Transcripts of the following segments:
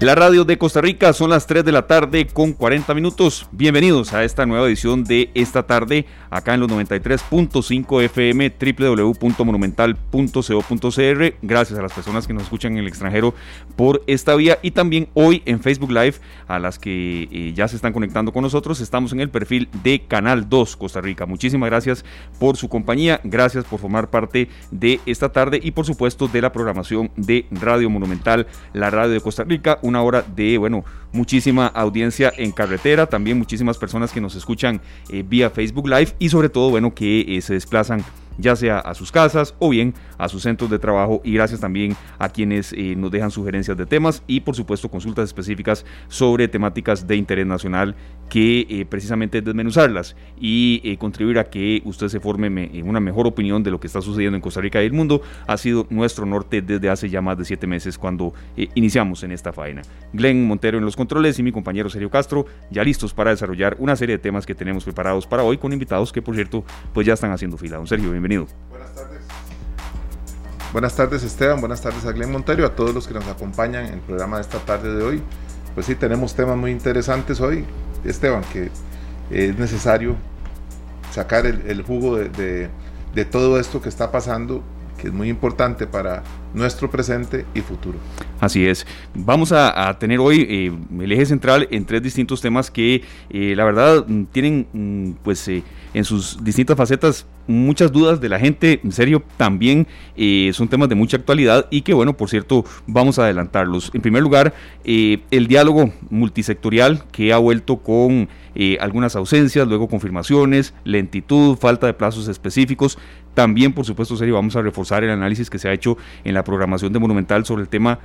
La radio de Costa Rica son las 3 de la tarde con 40 minutos. Bienvenidos a esta nueva edición de esta tarde acá en los 93.5 FM www.monumental.co.cr. Gracias a las personas que nos escuchan en el extranjero por esta vía y también hoy en Facebook Live a las que eh, ya se están conectando con nosotros. Estamos en el perfil de Canal 2 Costa Rica. Muchísimas gracias por su compañía, gracias por formar parte de esta tarde y por supuesto de la programación de Radio Monumental, la radio de Costa Rica una hora de, bueno, muchísima audiencia en carretera, también muchísimas personas que nos escuchan eh, vía Facebook Live y sobre todo, bueno, que eh, se desplazan ya sea a sus casas o bien a sus centros de trabajo y gracias también a quienes eh, nos dejan sugerencias de temas y por supuesto consultas específicas sobre temáticas de interés nacional que eh, precisamente desmenuzarlas y eh, contribuir a que usted se forme una mejor opinión de lo que está sucediendo en Costa Rica y el mundo ha sido nuestro norte desde hace ya más de siete meses cuando iniciamos en esta faena. Glenn Montero en los controles y mi compañero Sergio Castro ya listos para desarrollar una serie de temas que tenemos preparados para hoy con invitados que por cierto pues ya están haciendo fila. Don Sergio, bienvenido. Buenas tardes. Buenas tardes Esteban, buenas tardes a Glenn Monterio, a todos los que nos acompañan en el programa de esta tarde de hoy. Pues sí, tenemos temas muy interesantes hoy, Esteban, que es necesario sacar el, jugo de, todo esto que está pasando que es muy importante para nuestro presente y futuro. Así es. Vamos a, tener hoy eh, el eje central en tres distintos temas que eh, la verdad mm, tienen mm, pues eh, en sus distintas facetas muchas dudas de la gente, en serio, también son temas de mucha actualidad y que bueno, por cierto, vamos a adelantarlos. En primer lugar, el diálogo multisectorial que ha vuelto con algunas ausencias, luego confirmaciones, lentitud, falta de plazos específicos. También, por supuesto, serio, vamos a reforzar el análisis que se ha hecho en la programación de Monumental sobre el tema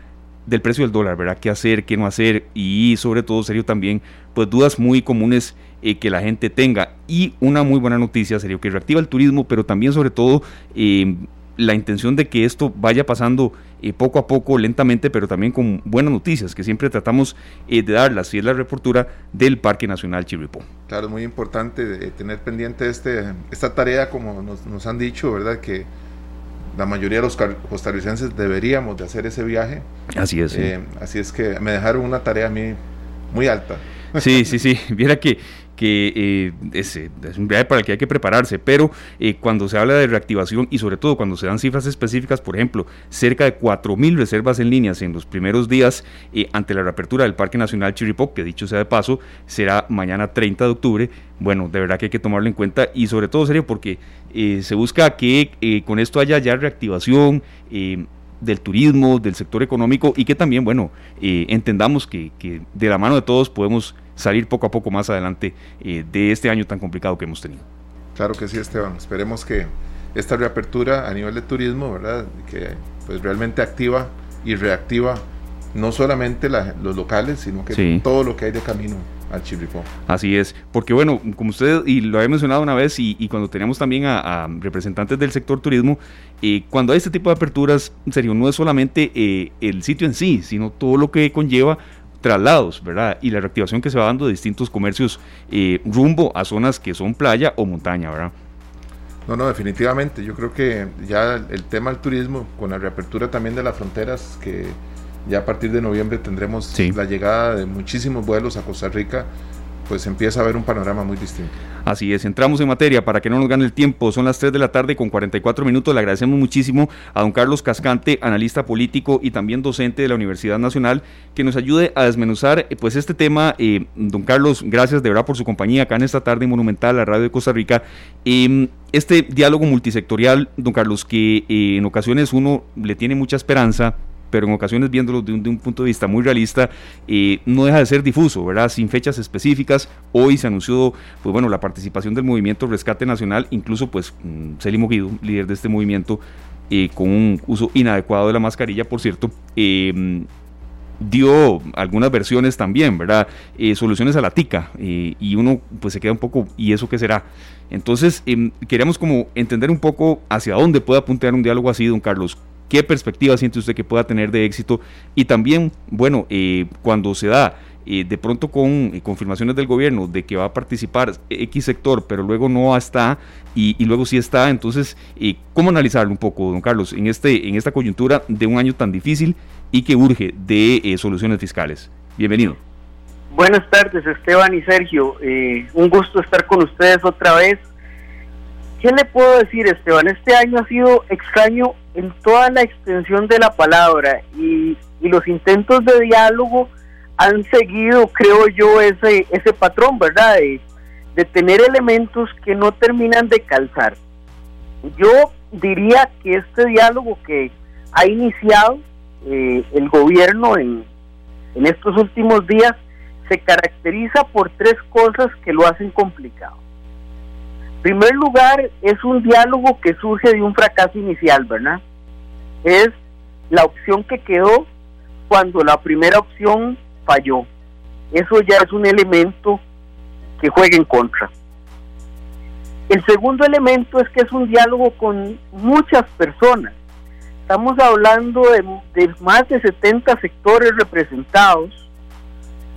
del precio del dólar, ¿verdad? ¿Qué hacer, qué no hacer? Y sobre todo, serio, también, pues dudas muy comunes eh, que la gente tenga. Y una muy buena noticia, serio, que reactiva el turismo, pero también, sobre todo, eh, la intención de que esto vaya pasando eh, poco a poco, lentamente, pero también con buenas noticias, que siempre tratamos de darlas, y es la reportura del Parque Nacional Chirripó. Claro, es muy importante tener pendiente este, esta tarea, como nos, nos han dicho, ¿verdad? Que la mayoría de los costarricenses deberíamos de hacer ese viaje. Así es. Eh, así es que me dejaron una tarea a mí muy alta. Sí, sí, sí. Viera que que eh, es, un viaje para el que hay que prepararse, pero eh, cuando se habla de reactivación y sobre todo cuando se dan cifras específicas, por ejemplo, cerca de 4.000 reservas en líneas en los primeros días eh, ante la reapertura del Parque Nacional Chirripó, que dicho sea de paso, será mañana 30 de octubre, bueno, de verdad que hay que tomarlo en cuenta y sobre todo, serio, porque se busca que con esto haya ya reactivación, del turismo, del sector económico y que también, bueno, entendamos que, que, de la mano de todos podemos salir poco a poco más adelante eh, de este año tan complicado que hemos tenido. Claro que sí, Esteban. Esperemos que esta reapertura a nivel de turismo, ¿verdad? Que pues realmente activa y reactiva no solamente los locales, sino que todo lo que hay de camino al Chirripó. Así es, porque bueno, como usted y lo había mencionado una vez y, cuando tenemos también a, representantes del sector turismo, eh, cuando hay este tipo de aperturas, en serio, no es solamente eh, el sitio en sí, sino todo lo que conlleva traslados, ¿verdad? Y la reactivación que se va dando de distintos comercios eh, rumbo a zonas que son playa o montaña, ¿verdad? No, no, definitivamente. Yo creo que ya el tema del turismo, con la reapertura también de las fronteras, que ya a partir de noviembre tendremos la llegada de muchísimos vuelos a Costa Rica, pues empieza a haber un panorama muy distinto. Así es, entramos en materia para que no nos gane el tiempo. Son las 3 de la tarde con 44 minutos. Le agradecemos muchísimo a don Carlos Cascante, analista político y también docente de la Universidad Nacional, que nos ayude a desmenuzar eh, pues este tema. Eh, don Carlos, gracias de verdad por su compañía acá en esta tarde monumental, la radio de Costa Rica. Em, este diálogo multisectorial, don Carlos, que eh, en ocasiones uno le tiene mucha esperanza pero en ocasiones viéndolo de un, punto de vista muy realista, eh, no deja de ser difuso, ¿verdad? Sin fechas específicas. Hoy se anunció, pues bueno, la participación del movimiento Rescate Nacional, incluso pues Celimo mm, Guido, líder de este movimiento, eh, con un uso inadecuado de la mascarilla, por cierto, em, dio algunas versiones también, ¿verdad? Eh, soluciones a la tica y uno pues se queda un poco, ¿y eso qué será? Entonces, em, queríamos como entender un poco hacia dónde puede apuntar un diálogo así, don Carlos. ¿Qué perspectiva siente usted que pueda tener de éxito? Y también, bueno, eh, cuando se da de pronto con confirmaciones del gobierno de que va a participar X sector, pero luego no está y, luego sí está. Entonces, ¿cómo analizarlo un poco, don Carlos, en, este, en esta coyuntura de un año tan difícil y que urge de soluciones fiscales? Bienvenido. Buenas tardes, Esteban y Sergio. un gusto estar con ustedes otra vez. ¿Qué le puedo decir, Esteban? Este año ha sido extraño en toda la extensión de la palabra y, los intentos de diálogo han seguido, creo yo, ese, ese patrón, ¿verdad? De, tener elementos que no terminan de calzar. Yo diría que este diálogo que ha iniciado eh, el gobierno en, en estos últimos días se caracteriza por tres cosas que lo hacen complicado primer lugar, es un diálogo que surge de un fracaso inicial, ¿verdad? Es la opción que quedó cuando la primera opción falló. Eso ya es un elemento que juega en contra. El segundo elemento es que es un diálogo con muchas personas. Estamos hablando de, más de 70 sectores representados,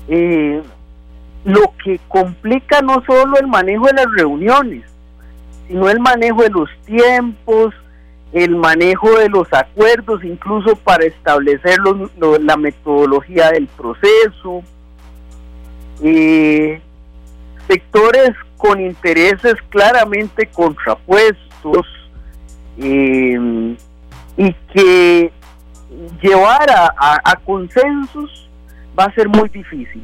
eh, lo que complica no solo el manejo de las reuniones, sino el manejo de los tiempos, el manejo de los acuerdos, incluso para establecer la metodología del proceso. Eh, sectores con intereses claramente contrapuestos eh, y que llevar a consensos va a ser muy difícil.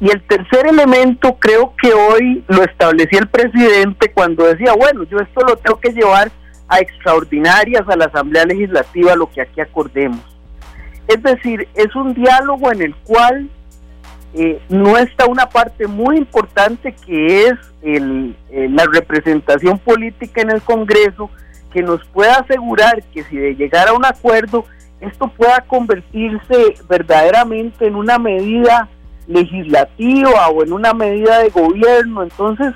Y el tercer elemento creo que hoy lo establecía el presidente cuando decía, bueno, yo esto lo tengo que llevar a extraordinarias a la Asamblea Legislativa, lo que aquí acordemos. Es decir, es un diálogo en el cual eh, no está una parte muy importante que es el, eh, la representación política en el Congreso que nos pueda asegurar que si de llegar a un acuerdo esto pueda convertirse verdaderamente en una medida legislativa o en una medida de gobierno. Entonces,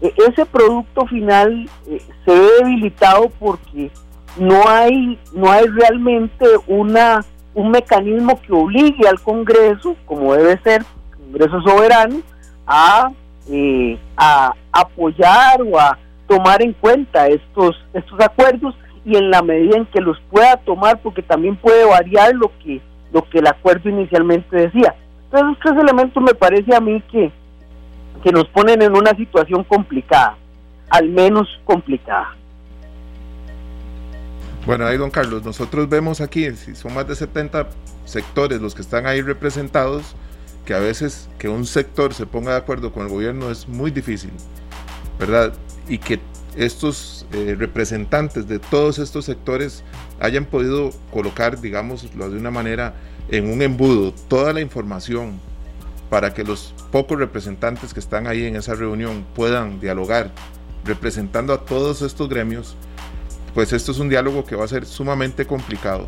e, ese producto final eh, se ve debilitado porque no hay, no hay realmente una, un mecanismo que obligue al Congreso, como debe ser, Congreso soberano, a, eh, a apoyar o a tomar en cuenta estos, estos acuerdos y en la medida en que los pueda tomar, porque también puede variar lo que, lo que el acuerdo inicialmente decía. Entonces, tres elementos me parece a mí que, que nos ponen en una situación complicada, al menos complicada. Bueno, ahí don Carlos, nosotros vemos aquí, si son más de 70 sectores los que están ahí representados, que a veces que un sector se ponga de acuerdo con el gobierno es muy difícil, ¿verdad? Y que estos eh, representantes de todos estos sectores hayan podido colocar, digámoslo de una manera, en un embudo toda la información para que los pocos representantes que están ahí en esa reunión puedan dialogar representando a todos estos gremios, pues esto es un diálogo que va a ser sumamente complicado.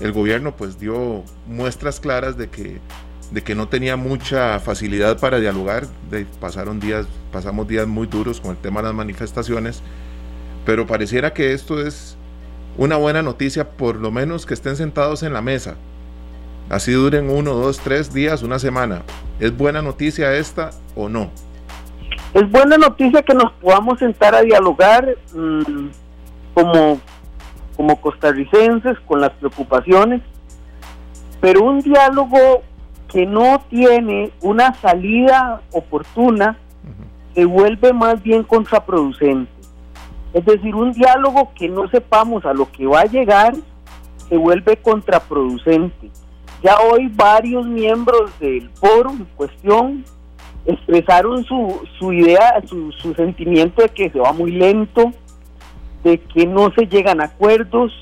El gobierno pues dio muestras claras de que, de que no tenía mucha facilidad para dialogar, de, pasaron días, pasamos días muy duros con el tema de las manifestaciones, pero pareciera que esto es una buena noticia, por lo menos que estén sentados en la mesa, Así duren uno, dos, tres días, una semana. ¿Es buena noticia esta o no? Es buena noticia que nos podamos sentar a dialogar mm, como, como costarricenses con las preocupaciones, pero un diálogo que no tiene una salida oportuna se vuelve más bien contraproducente. Es decir, un diálogo que no sepamos a lo que va a llegar se vuelve contraproducente. Ya hoy varios miembros del foro en cuestión expresaron su, su idea, su, su sentimiento de que se va muy lento, de que no se llegan a acuerdos,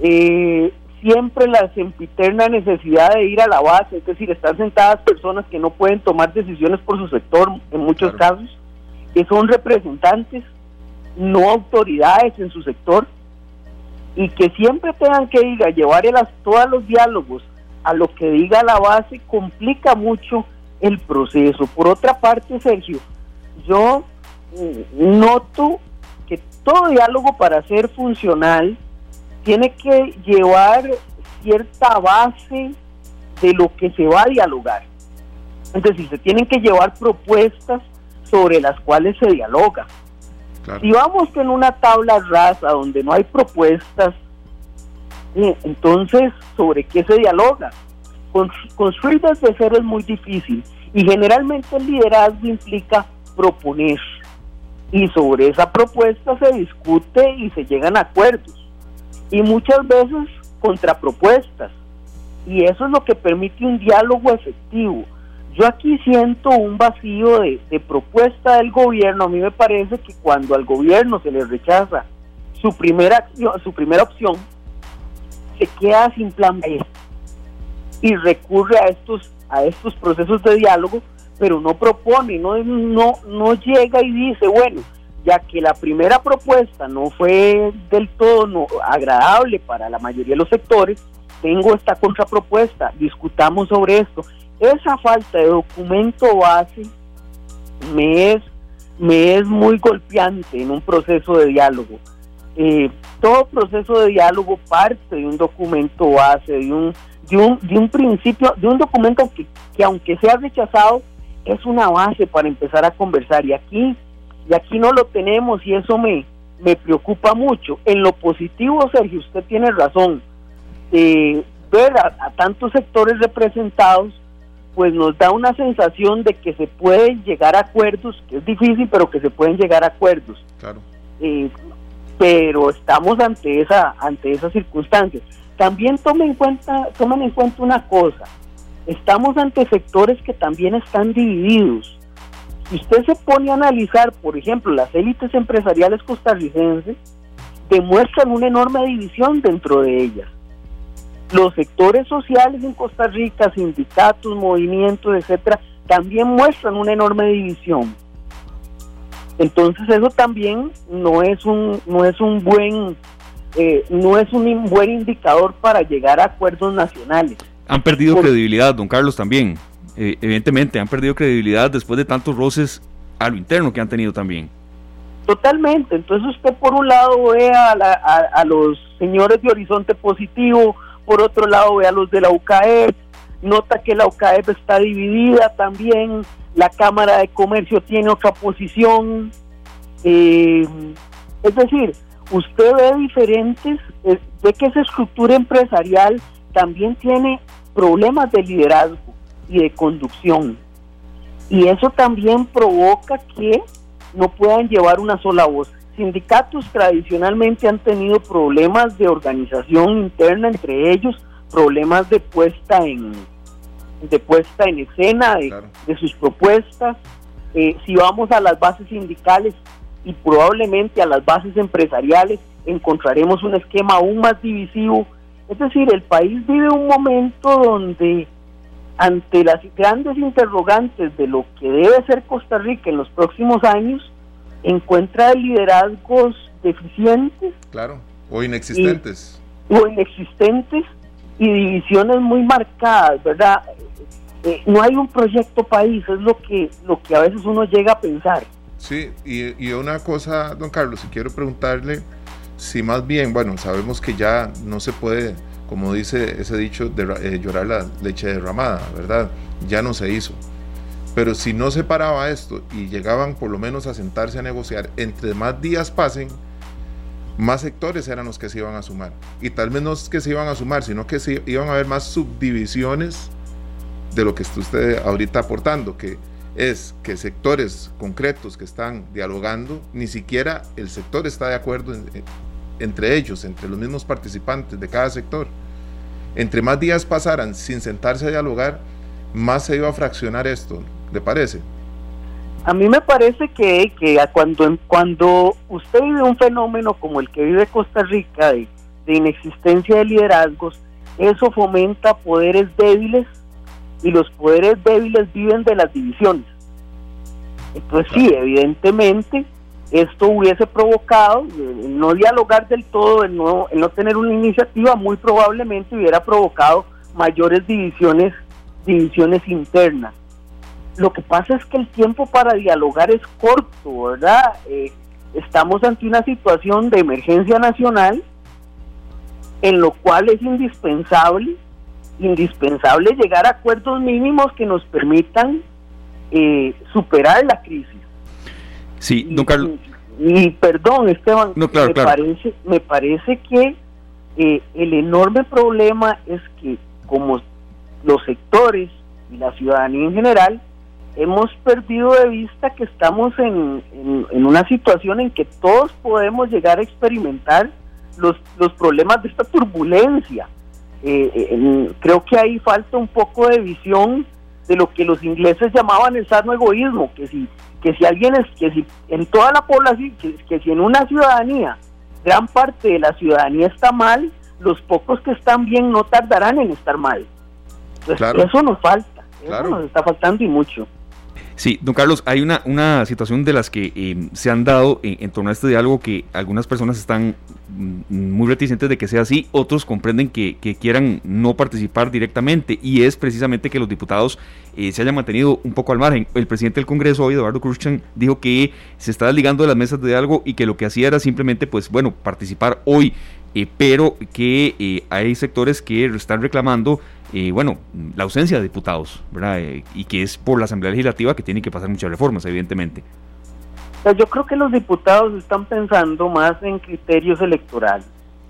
eh, siempre la sempiterna necesidad de ir a la base, es decir, están sentadas personas que no pueden tomar decisiones por su sector en muchos casos, que son representantes, no autoridades en su sector, y que siempre tengan que ir a llevar a todos los diálogos a lo que diga la base complica mucho el proceso. Por otra parte, Sergio, yo mm, noto que todo diálogo para ser funcional tiene que llevar cierta base de lo que se va a dialogar. Es decir, se tienen que llevar propuestas sobre las cuales se dialoga. Si vamos en una tabla rasa donde no hay propuestas, entonces, ¿sobre qué se dialoga? construir desde cero es muy difícil y generalmente el liderazgo implica proponer y sobre esa propuesta se discute y se llegan a acuerdos y muchas veces contrapropuestas y eso es lo que permite un diálogo efectivo. Yo aquí siento un vacío de, propuesta del gobierno. A mí me parece que cuando al gobierno se le rechaza su primera su primera opción, se queda sin plan B y recurre a estos a estos procesos de diálogo, pero no propone, no no no llega y dice, bueno, ya que la primera propuesta no fue del todo no, agradable para la mayoría de los sectores, tengo esta contrapropuesta, discutamos sobre esto. Esa falta de documento base me es, me es muy golpeante en un proceso de diálogo. Eh, todo proceso de diálogo parte de un documento base, de un, de un, de un principio, de un documento que, que aunque sea rechazado, es una base para empezar a conversar. Y aquí, y aquí no lo tenemos y eso me, me preocupa mucho. En lo positivo, Sergio, usted tiene razón eh, ver a, tantos sectores representados, pues nos da una sensación de que se pueden llegar a acuerdos, que es difícil, pero que se pueden llegar a acuerdos. Claro. Eh, pero estamos ante esa ante esas circunstancias. También tomen en cuenta tomen en cuenta una cosa. Estamos ante sectores que también están divididos. Si usted se pone a analizar, por ejemplo, las élites empresariales costarricenses, demuestran una enorme división dentro de ellas los sectores sociales en Costa Rica, sindicatos, movimientos, etcétera, también muestran una enorme división. Entonces eso también no es un no es un buen eh, no es un buen indicador para llegar a acuerdos nacionales. Han perdido credibilidad, don Carlos, también. Eh, evidentemente, han perdido credibilidad después de tantos roces a lo interno que han tenido también. Totalmente. Entonces usted por un lado ve a, a los señores de Horizonte Positivo, por otro lado ve a los de la UCAEP, nota que la UCAEP está dividida también, la Cámara de Comercio tiene otra posición, eh, es decir, usted ve diferentes, eh, ve que esa estructura empresarial también tiene problemas de liderazgo y de conducción. Y eso también provoca que no puedan llevar una sola voz sindicatos tradicionalmente han tenido problemas de organización interna entre ellos, problemas de puesta en de puesta en escena de, sus propuestas. Eh, si vamos a las bases sindicales y probablemente a las bases empresariales, encontraremos un esquema aún más divisivo. Es decir, el país vive un momento donde ante las grandes interrogantes de lo que debe ser Costa Rica en los próximos años, encuentra liderazgos deficientes. Claro, o inexistentes. o inexistentes y divisiones muy marcadas, ¿verdad? Eh, no hay un proyecto país, es lo que, lo que a veces uno llega a pensar. Sí, y, una cosa, don Carlos, si quiero preguntarle si más bien, bueno, sabemos que ya no se puede, como dice ese dicho, de, eh, llorar la leche derramada, ¿verdad? Ya no se hizo. Pero si no se paraba esto y llegaban por lo menos a sentarse a negociar, entre más días pasen, más sectores eran los que se iban a sumar. Y tal vez no es que se iban a sumar, sino que se iban a haber más subdivisiones de lo que está usted ahorita aportando, que es que sectores concretos que están dialogando, ni siquiera el sector está de acuerdo entre ellos, entre los mismos participantes de cada sector. Entre más días pasaran sin sentarse a dialogar, más se iba a fraccionar esto. ¿Le parece? A mí me parece que, que cuando, cuando usted vive un fenómeno como el que vive Costa Rica de, inexistencia de liderazgos, eso fomenta poderes débiles y los poderes débiles viven de las divisiones. Entonces sí, evidentemente esto hubiese provocado el no dialogar del todo, el no, el no tener una iniciativa, muy probablemente hubiera provocado mayores divisiones, divisiones internas. Lo que pasa es que el tiempo para dialogar es corto, ¿verdad? Eh, estamos ante una situación de emergencia nacional en lo cual es indispensable indispensable llegar a acuerdos mínimos que nos permitan eh, superar la crisis. Sí, don Carlos. Y, perdón, Esteban, me, Parece, me parece que eh, el enorme problema es que como los sectores y la ciudadanía en general hemos perdido de vista que estamos en, en, una situación en que todos podemos llegar a experimentar los, los problemas de esta turbulencia. Eh, eh, creo que ahí falta un poco de visión de lo que los ingleses llamaban el sano egoísmo, que si, que si alguien es, que si en toda la población, que, si en una ciudadanía gran parte de la ciudadanía está mal, los pocos que están bien no tardarán en estar mal. Entonces, eso nos falta, eso nos está faltando y mucho. Sí, don Carlos, hay una, una situación de las que eh, se han dado en, torno a este diálogo que algunas personas están mm, muy reticentes de que sea así, otros comprenden que, quieran no participar directamente y es precisamente que los diputados eh, se hayan mantenido un poco al margen. El presidente del Congreso, hoy, Eduardo Cruzcan, dijo que se está desligando de las mesas de diálogo y que lo que hacía era simplemente, pues bueno, participar hoy, eh, pero que hay sectores que están reclamando eh, bueno, la ausencia de diputados, ¿verdad? Eh, y que es por la Asamblea Legislativa que tiene que pasar muchas reformas, evidentemente. Yo creo que los diputados están pensando más en criterios electorales.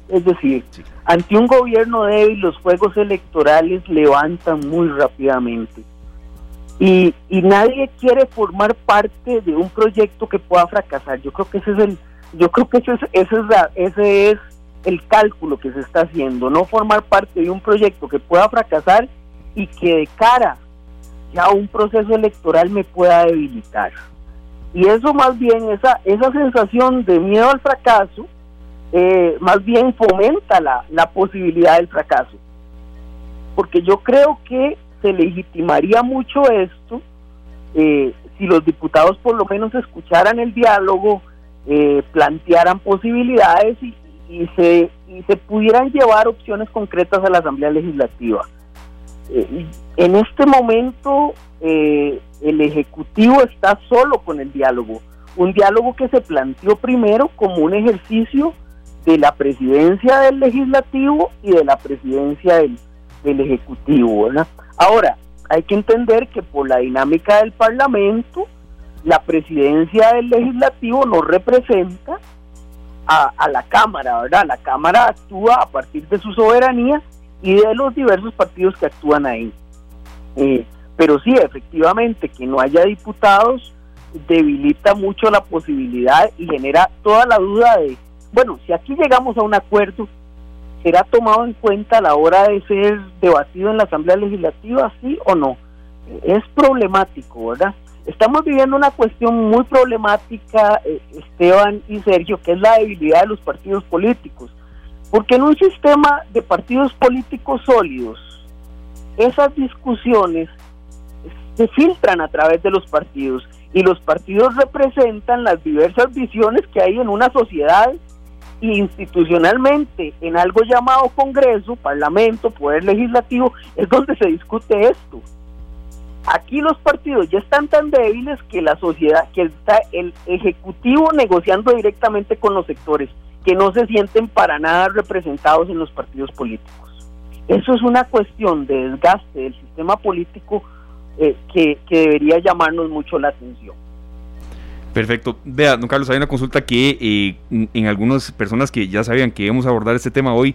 Es decir, ante un gobierno débil, los juegos electorales levantan muy rápidamente. Y, y nadie quiere formar parte de un proyecto que pueda fracasar. Yo creo que ese es el, yo creo que ese es, ese es, la, ese es el cálculo que se está haciendo, no formar parte de un proyecto que pueda fracasar y que de cara ya a un proceso electoral me pueda debilitar. Y eso más bien, esa, esa sensación de miedo al fracaso, eh, más bien fomenta la, la posibilidad del fracaso. Porque yo creo que se legitimaría mucho esto eh, si los diputados por lo menos escucharan el diálogo, eh, plantearan posibilidades y, y se, y se pudieran llevar opciones concretas a la Asamblea Legislativa. Eh, en este momento eh, el Ejecutivo está solo con el diálogo, un diálogo que se planteó primero como un ejercicio de la presidencia del legislativo y de la presidencia del, del ejecutivo. Ahora, hay que entender que por la dinámica del Parlamento, la presidencia del legislativo no representa a, la Cámara, ¿verdad? La Cámara actúa a partir de su soberanía y de los diversos partidos que actúan ahí. Eh, pero sí, efectivamente, que no haya diputados debilita mucho la posibilidad y genera toda la duda de, bueno, si aquí llegamos a un acuerdo, ¿será tomado en cuenta a la hora de ser debatido en la Asamblea Legislativa, sí o no? Es problemático, ¿verdad? Estamos viviendo una cuestión muy problemática, eh, Esteban y Sergio, que es la debilidad de los partidos políticos. Porque en un sistema de partidos políticos sólidos, esas discusiones se filtran a través de los partidos y los partidos representan las diversas visiones que hay en una sociedad y institucionalmente en algo llamado Congreso, Parlamento, Poder Legislativo, es donde se discute esto. Aquí los partidos ya están tan débiles que la sociedad, que está el Ejecutivo negociando directamente con los sectores, que no se sienten para nada representados en los partidos políticos. Eso es una cuestión de desgaste del sistema político eh, que, debería llamarnos mucho la atención. Perfecto. Vea, don Carlos, hay una consulta que eh, en algunas personas que ya sabían que íbamos a abordar este tema hoy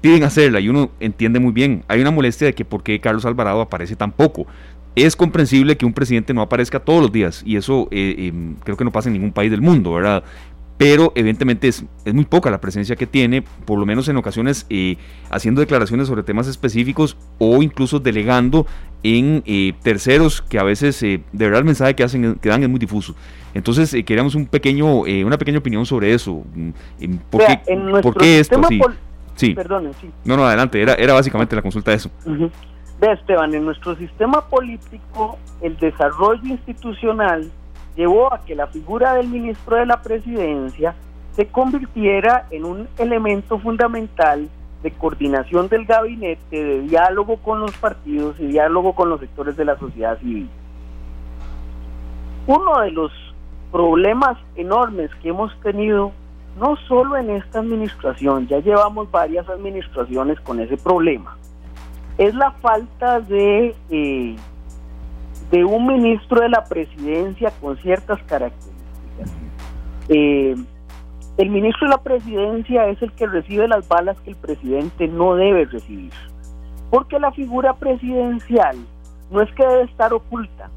piden hacerla y uno entiende muy bien. Hay una molestia de que por qué Carlos Alvarado aparece tan poco es comprensible que un presidente no aparezca todos los días y eso eh, em, creo que no pasa en ningún país del mundo, ¿verdad? Pero evidentemente es, es muy poca la presencia que tiene, por lo menos en ocasiones eh, haciendo declaraciones sobre temas específicos o incluso delegando en eh, terceros que a veces de verdad el mensaje que, hacen, que dan es muy difuso. Entonces queríamos un pequeño, una pequeña opinión sobre eso. Mm, ¿Por, qué, ¿por qué esto? Sí. sí. No, no, adelante, era, era básicamente la consulta de eso. Ve, Esteban, en nuestro sistema político, el desarrollo institucional llevó a que la figura del ministro de la presidencia se convirtiera en un elemento fundamental de coordinación del gabinete, de diálogo con los partidos y diálogo con los sectores de la sociedad civil. Uno de los problemas enormes que hemos tenido, no solo en esta administración, ya llevamos varias administraciones con ese problema, es la falta de, eh, de un ministro de la presidencia con ciertas características. Eh, el ministro de la presidencia es el que recibe las balas que el presidente no debe recibir, porque la figura presidencial no es que debe estar oculta,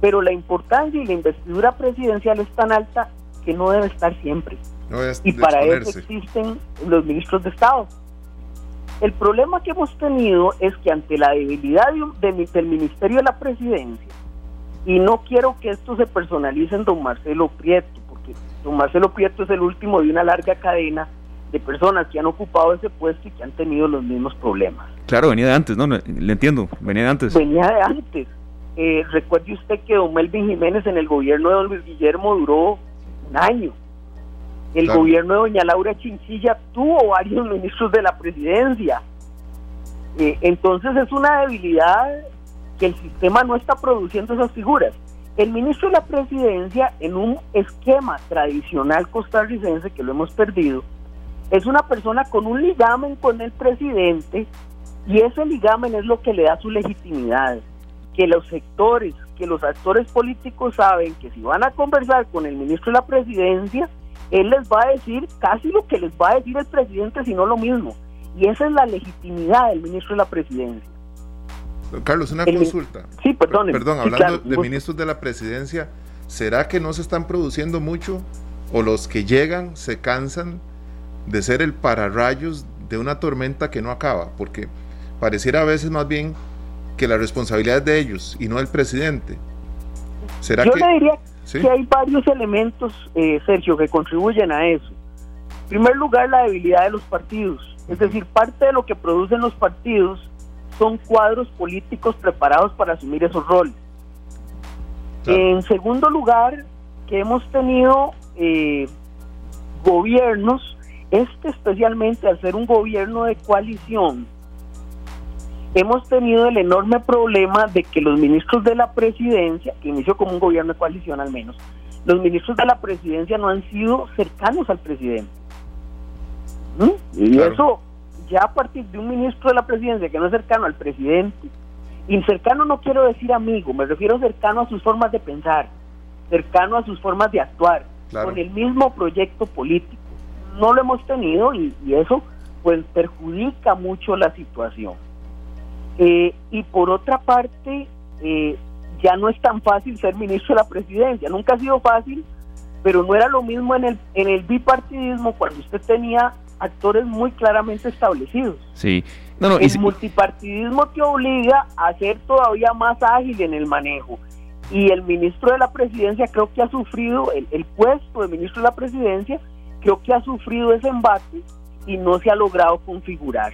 pero la importancia y la investidura presidencial es tan alta que no debe estar siempre. y para eso existen los ministros de Estado. El problema que hemos tenido es que ante la debilidad del Ministerio de la Presidencia, y no quiero que esto se personalice en don Marcelo Prieto, porque don Marcelo Prieto es el último de una larga cadena de personas que han ocupado ese puesto y que han tenido los mismos problemas. Claro, venía de antes, ¿no? Le entiendo, venía de antes. Venía de antes. Eh, recuerde usted que don Melvin Jiménez en el gobierno de don Luis Guillermo duró un año. El gobierno de doña Laura Chinchilla tuvo varios ministros de la presidencia. Eh, entonces es una debilidad que el sistema no está produciendo esas figuras. El ministro de la presidencia, en un esquema tradicional costarricense que lo hemos perdido, es una persona con un ligamen con el presidente y ese ligamen es lo que le da su legitimidad que los sectores, que los actores políticos saben que si van a conversar con el ministro de la presidencia, él les va a decir casi lo que les va a decir el presidente, sino lo mismo. Y esa es la legitimidad del ministro de la presidencia. Carlos, una consulta. Sí, perdón. Perdón, hablando de ministros de la presidencia, ¿será que no se están produciendo mucho o los que llegan se cansan de ser el pararrayos de una tormenta que no acaba? Porque pareciera a veces más bien que la responsabilidad es de ellos y no del presidente. ¿Será Yo le diría que hay varios elementos, eh, Sergio, que contribuyen a eso. En primer lugar, la debilidad de los partidos. Es decir, parte de lo que producen los partidos son cuadros políticos preparados para asumir esos roles. En segundo lugar, que hemos tenido eh, gobiernos, este especialmente al ser un gobierno de coalición, hemos tenido el enorme problema de que los ministros de la presidencia, que inició como un gobierno de coalición al menos, los ministros de la presidencia no han sido cercanos al presidente. ¿Mm? Y eso, ya a partir de un ministro de la presidencia que no es cercano al presidente, y cercano no quiero decir amigo, me refiero cercano a sus formas de pensar, cercano a sus formas de actuar, con el mismo proyecto político. No lo hemos tenido y, y eso pues perjudica mucho la situación. Eh, y por otra parte, eh, ya no es tan fácil ser ministro de la presidencia. Nunca ha sido fácil, pero no era lo mismo en el, en el bipartidismo cuando usted tenía actores muy claramente establecidos. Sí. No, el multipartidismo te obliga a ser todavía más ágil en el manejo. Y el ministro de la presidencia creo que ha sufrido, el, el puesto de ministro de la presidencia, creo que ha sufrido ese embate y no se ha logrado configurar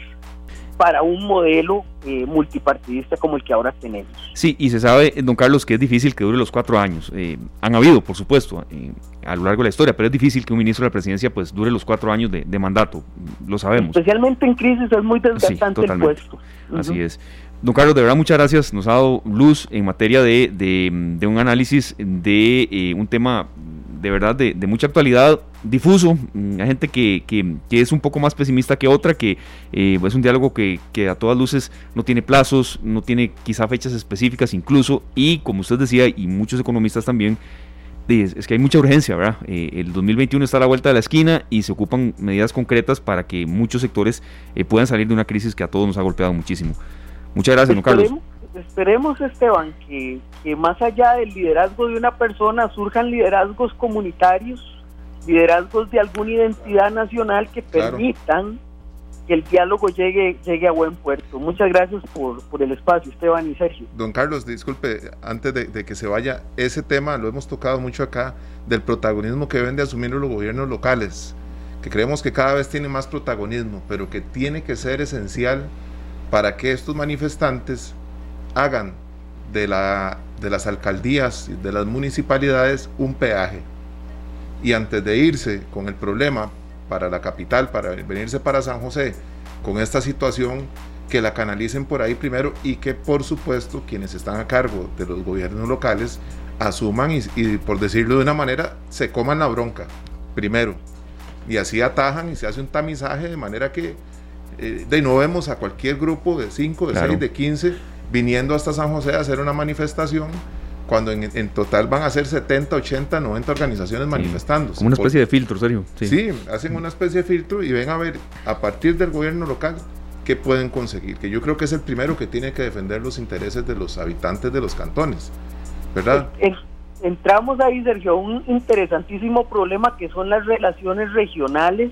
para un modelo eh, multipartidista como el que ahora tenemos. Sí, y se sabe, don Carlos, que es difícil que dure los cuatro años. Eh, han habido, por supuesto, eh, a lo largo de la historia, pero es difícil que un ministro de la presidencia pues dure los cuatro años de, mandato, lo sabemos. Especialmente en crisis es muy desgastante el puesto. Así es. Don Carlos, de verdad muchas gracias. Nos ha dado luz en materia de, de un análisis de un tema de verdad de, mucha actualidad, difuso. Mm, hay gente que, que, es un poco más pesimista que otra, que eh, es un diálogo que, que, a todas luces no tiene plazos, no tiene quizá fechas específicas incluso, y como usted decía, y muchos economistas también, es que hay mucha urgencia, ¿verdad? Eh, el 2021 está a la vuelta de la esquina y se ocupan medidas concretas para que muchos sectores eh, puedan salir de una crisis que a todos nos ha golpeado muchísimo. Muchas gracias, don Carlos esperemos, Esteban, que, que más allá del liderazgo de una persona surjan liderazgos comunitarios, liderazgos de alguna identidad nacional que permitan que el diálogo llegue, llegue a buen puerto. Muchas gracias por, por el espacio, Esteban y Sergio. Don Carlos, disculpe, antes de, de, que se vaya, ese tema lo hemos tocado mucho acá, del protagonismo que deben de asumir los gobiernos locales, que creemos que cada vez tiene más protagonismo, pero que tiene que ser esencial para que estos manifestantes hagan de, la, de las alcaldías, de las municipalidades, un peaje. Y antes de irse con el problema para la capital, para venirse para San José, con esta situación, que la canalicen por ahí primero y que por supuesto quienes están a cargo de los gobiernos locales asuman y, y por decirlo de una manera, se coman la bronca primero. Y así atajan y se hace un tamizaje de manera que eh, de no vemos a cualquier grupo de 5, de 6, Claro. de 15 viniendo hasta San José a hacer una manifestación cuando en, en total van a ser 70, 80, 90 organizaciones manifestándose. Como una Por- especie de filtro, Sergio. Sí. hacen una especie de filtro y ven a ver a partir del gobierno local qué pueden conseguir, que yo creo que es el primero que tiene que defender los intereses de los habitantes de los cantones, ¿verdad? En- entramos ahí, Sergio, a un interesantísimo problema que son las relaciones regionales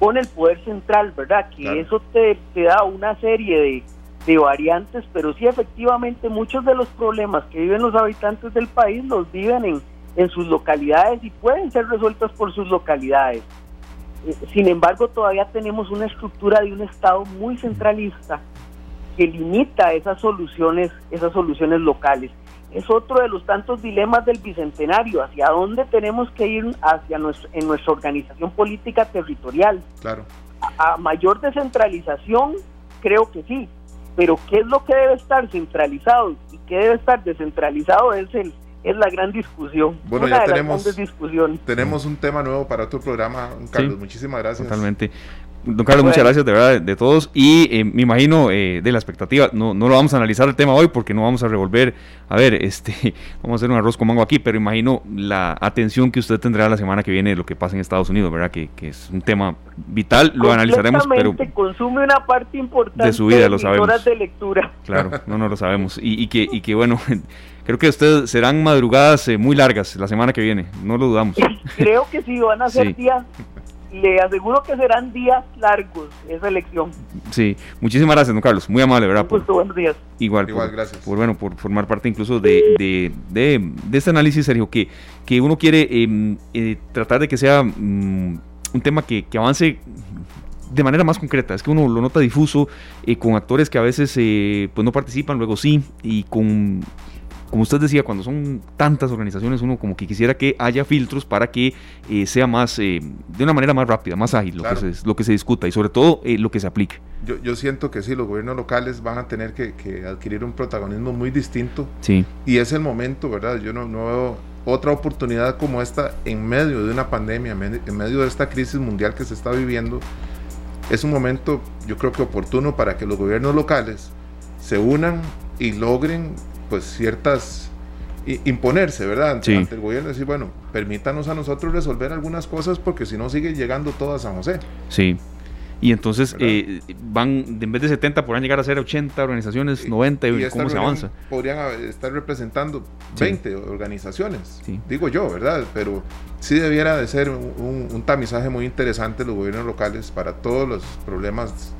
con el poder central, ¿verdad? Que Claro. eso te, te da una serie de, de variantes, pero sí efectivamente muchos de los problemas que viven los habitantes del país los viven en, en sus localidades y pueden ser resueltos por sus localidades. Eh, Sin embargo, todavía tenemos una estructura de un Estado muy centralista que limita esas soluciones, esas soluciones locales. Es otro de los tantos dilemas del bicentenario, hacia dónde tenemos que ir hacia nuestra, en nuestra organización política territorial. Claro. A, a mayor descentralización, creo que sí, pero qué es lo que debe estar centralizado y qué debe estar descentralizado es el es la gran discusión. Bueno, una ya tenemos- discusiones. Tenemos un tema nuevo para otro programa, Carlos. Sí, Muchísimas gracias. Totalmente. Don Carlos, muchas Bueno. gracias de verdad de, todos. Y eh, me imagino eh, de la expectativa, no, no lo vamos a analizar el tema hoy porque no vamos a revolver, a ver, este, vamos a hacer un arroz con mango aquí, pero imagino la atención que usted tendrá la semana que viene de lo que pasa en Estados Unidos, ¿verdad? Que, que es un tema vital, lo analizaremos, pero consume una parte importante de su vida, lo sabemos. horas de lectura. claro, no, no lo sabemos. Y, y que, y que bueno, creo que ustedes serán madrugadas eh, muy largas la semana que viene, no lo dudamos. Creo que sí, van a ser Sí. días, le aseguro que serán días largos esa elección. Sí, muchísimas gracias, don Carlos, muy amable, ¿verdad? Por- gusto, buenos días. Igual, Igual, por, gracias. por, bueno, por formar parte incluso de, de, de- de este análisis, Sergio, que, que uno quiere eh, eh, tratar de que sea mm, un tema que, que avance de manera más concreta. Es que uno lo nota difuso eh, con actores que a veces eh, pues no participan, luego sí, y con, como usted decía, cuando son tantas organizaciones, uno como que quisiera que haya filtros para que eh, sea más, eh, de una manera más rápida, más ágil Claro. lo, que se, lo que se discuta y sobre todo eh, lo que se aplique. Yo, yo siento que sí, los gobiernos locales van a tener que, que adquirir un protagonismo muy distinto Sí, y es el momento, ¿verdad? Yo no, no veo otra oportunidad como esta en medio de una pandemia, en medio- en medio de esta crisis mundial que se está viviendo. Es un momento, yo creo que oportuno para que los gobiernos locales se unan y logren, pues, ciertas. imponerse, ¿verdad? Ante, Sí. ante el gobierno, decir, bueno, permítanos a nosotros resolver algunas cosas porque si no sigue llegando todo a San José. Sí. Y entonces eh, van, en vez de 70, podrán llegar a ser 80 organizaciones, 90, y, esta cómo se avanza. Podrían estar representando Sí. 20 organizaciones, Sí. digo yo, ¿verdad? Pero sí debiera de ser un, un- un tamizaje muy interesante los gobiernos locales para todos los problemas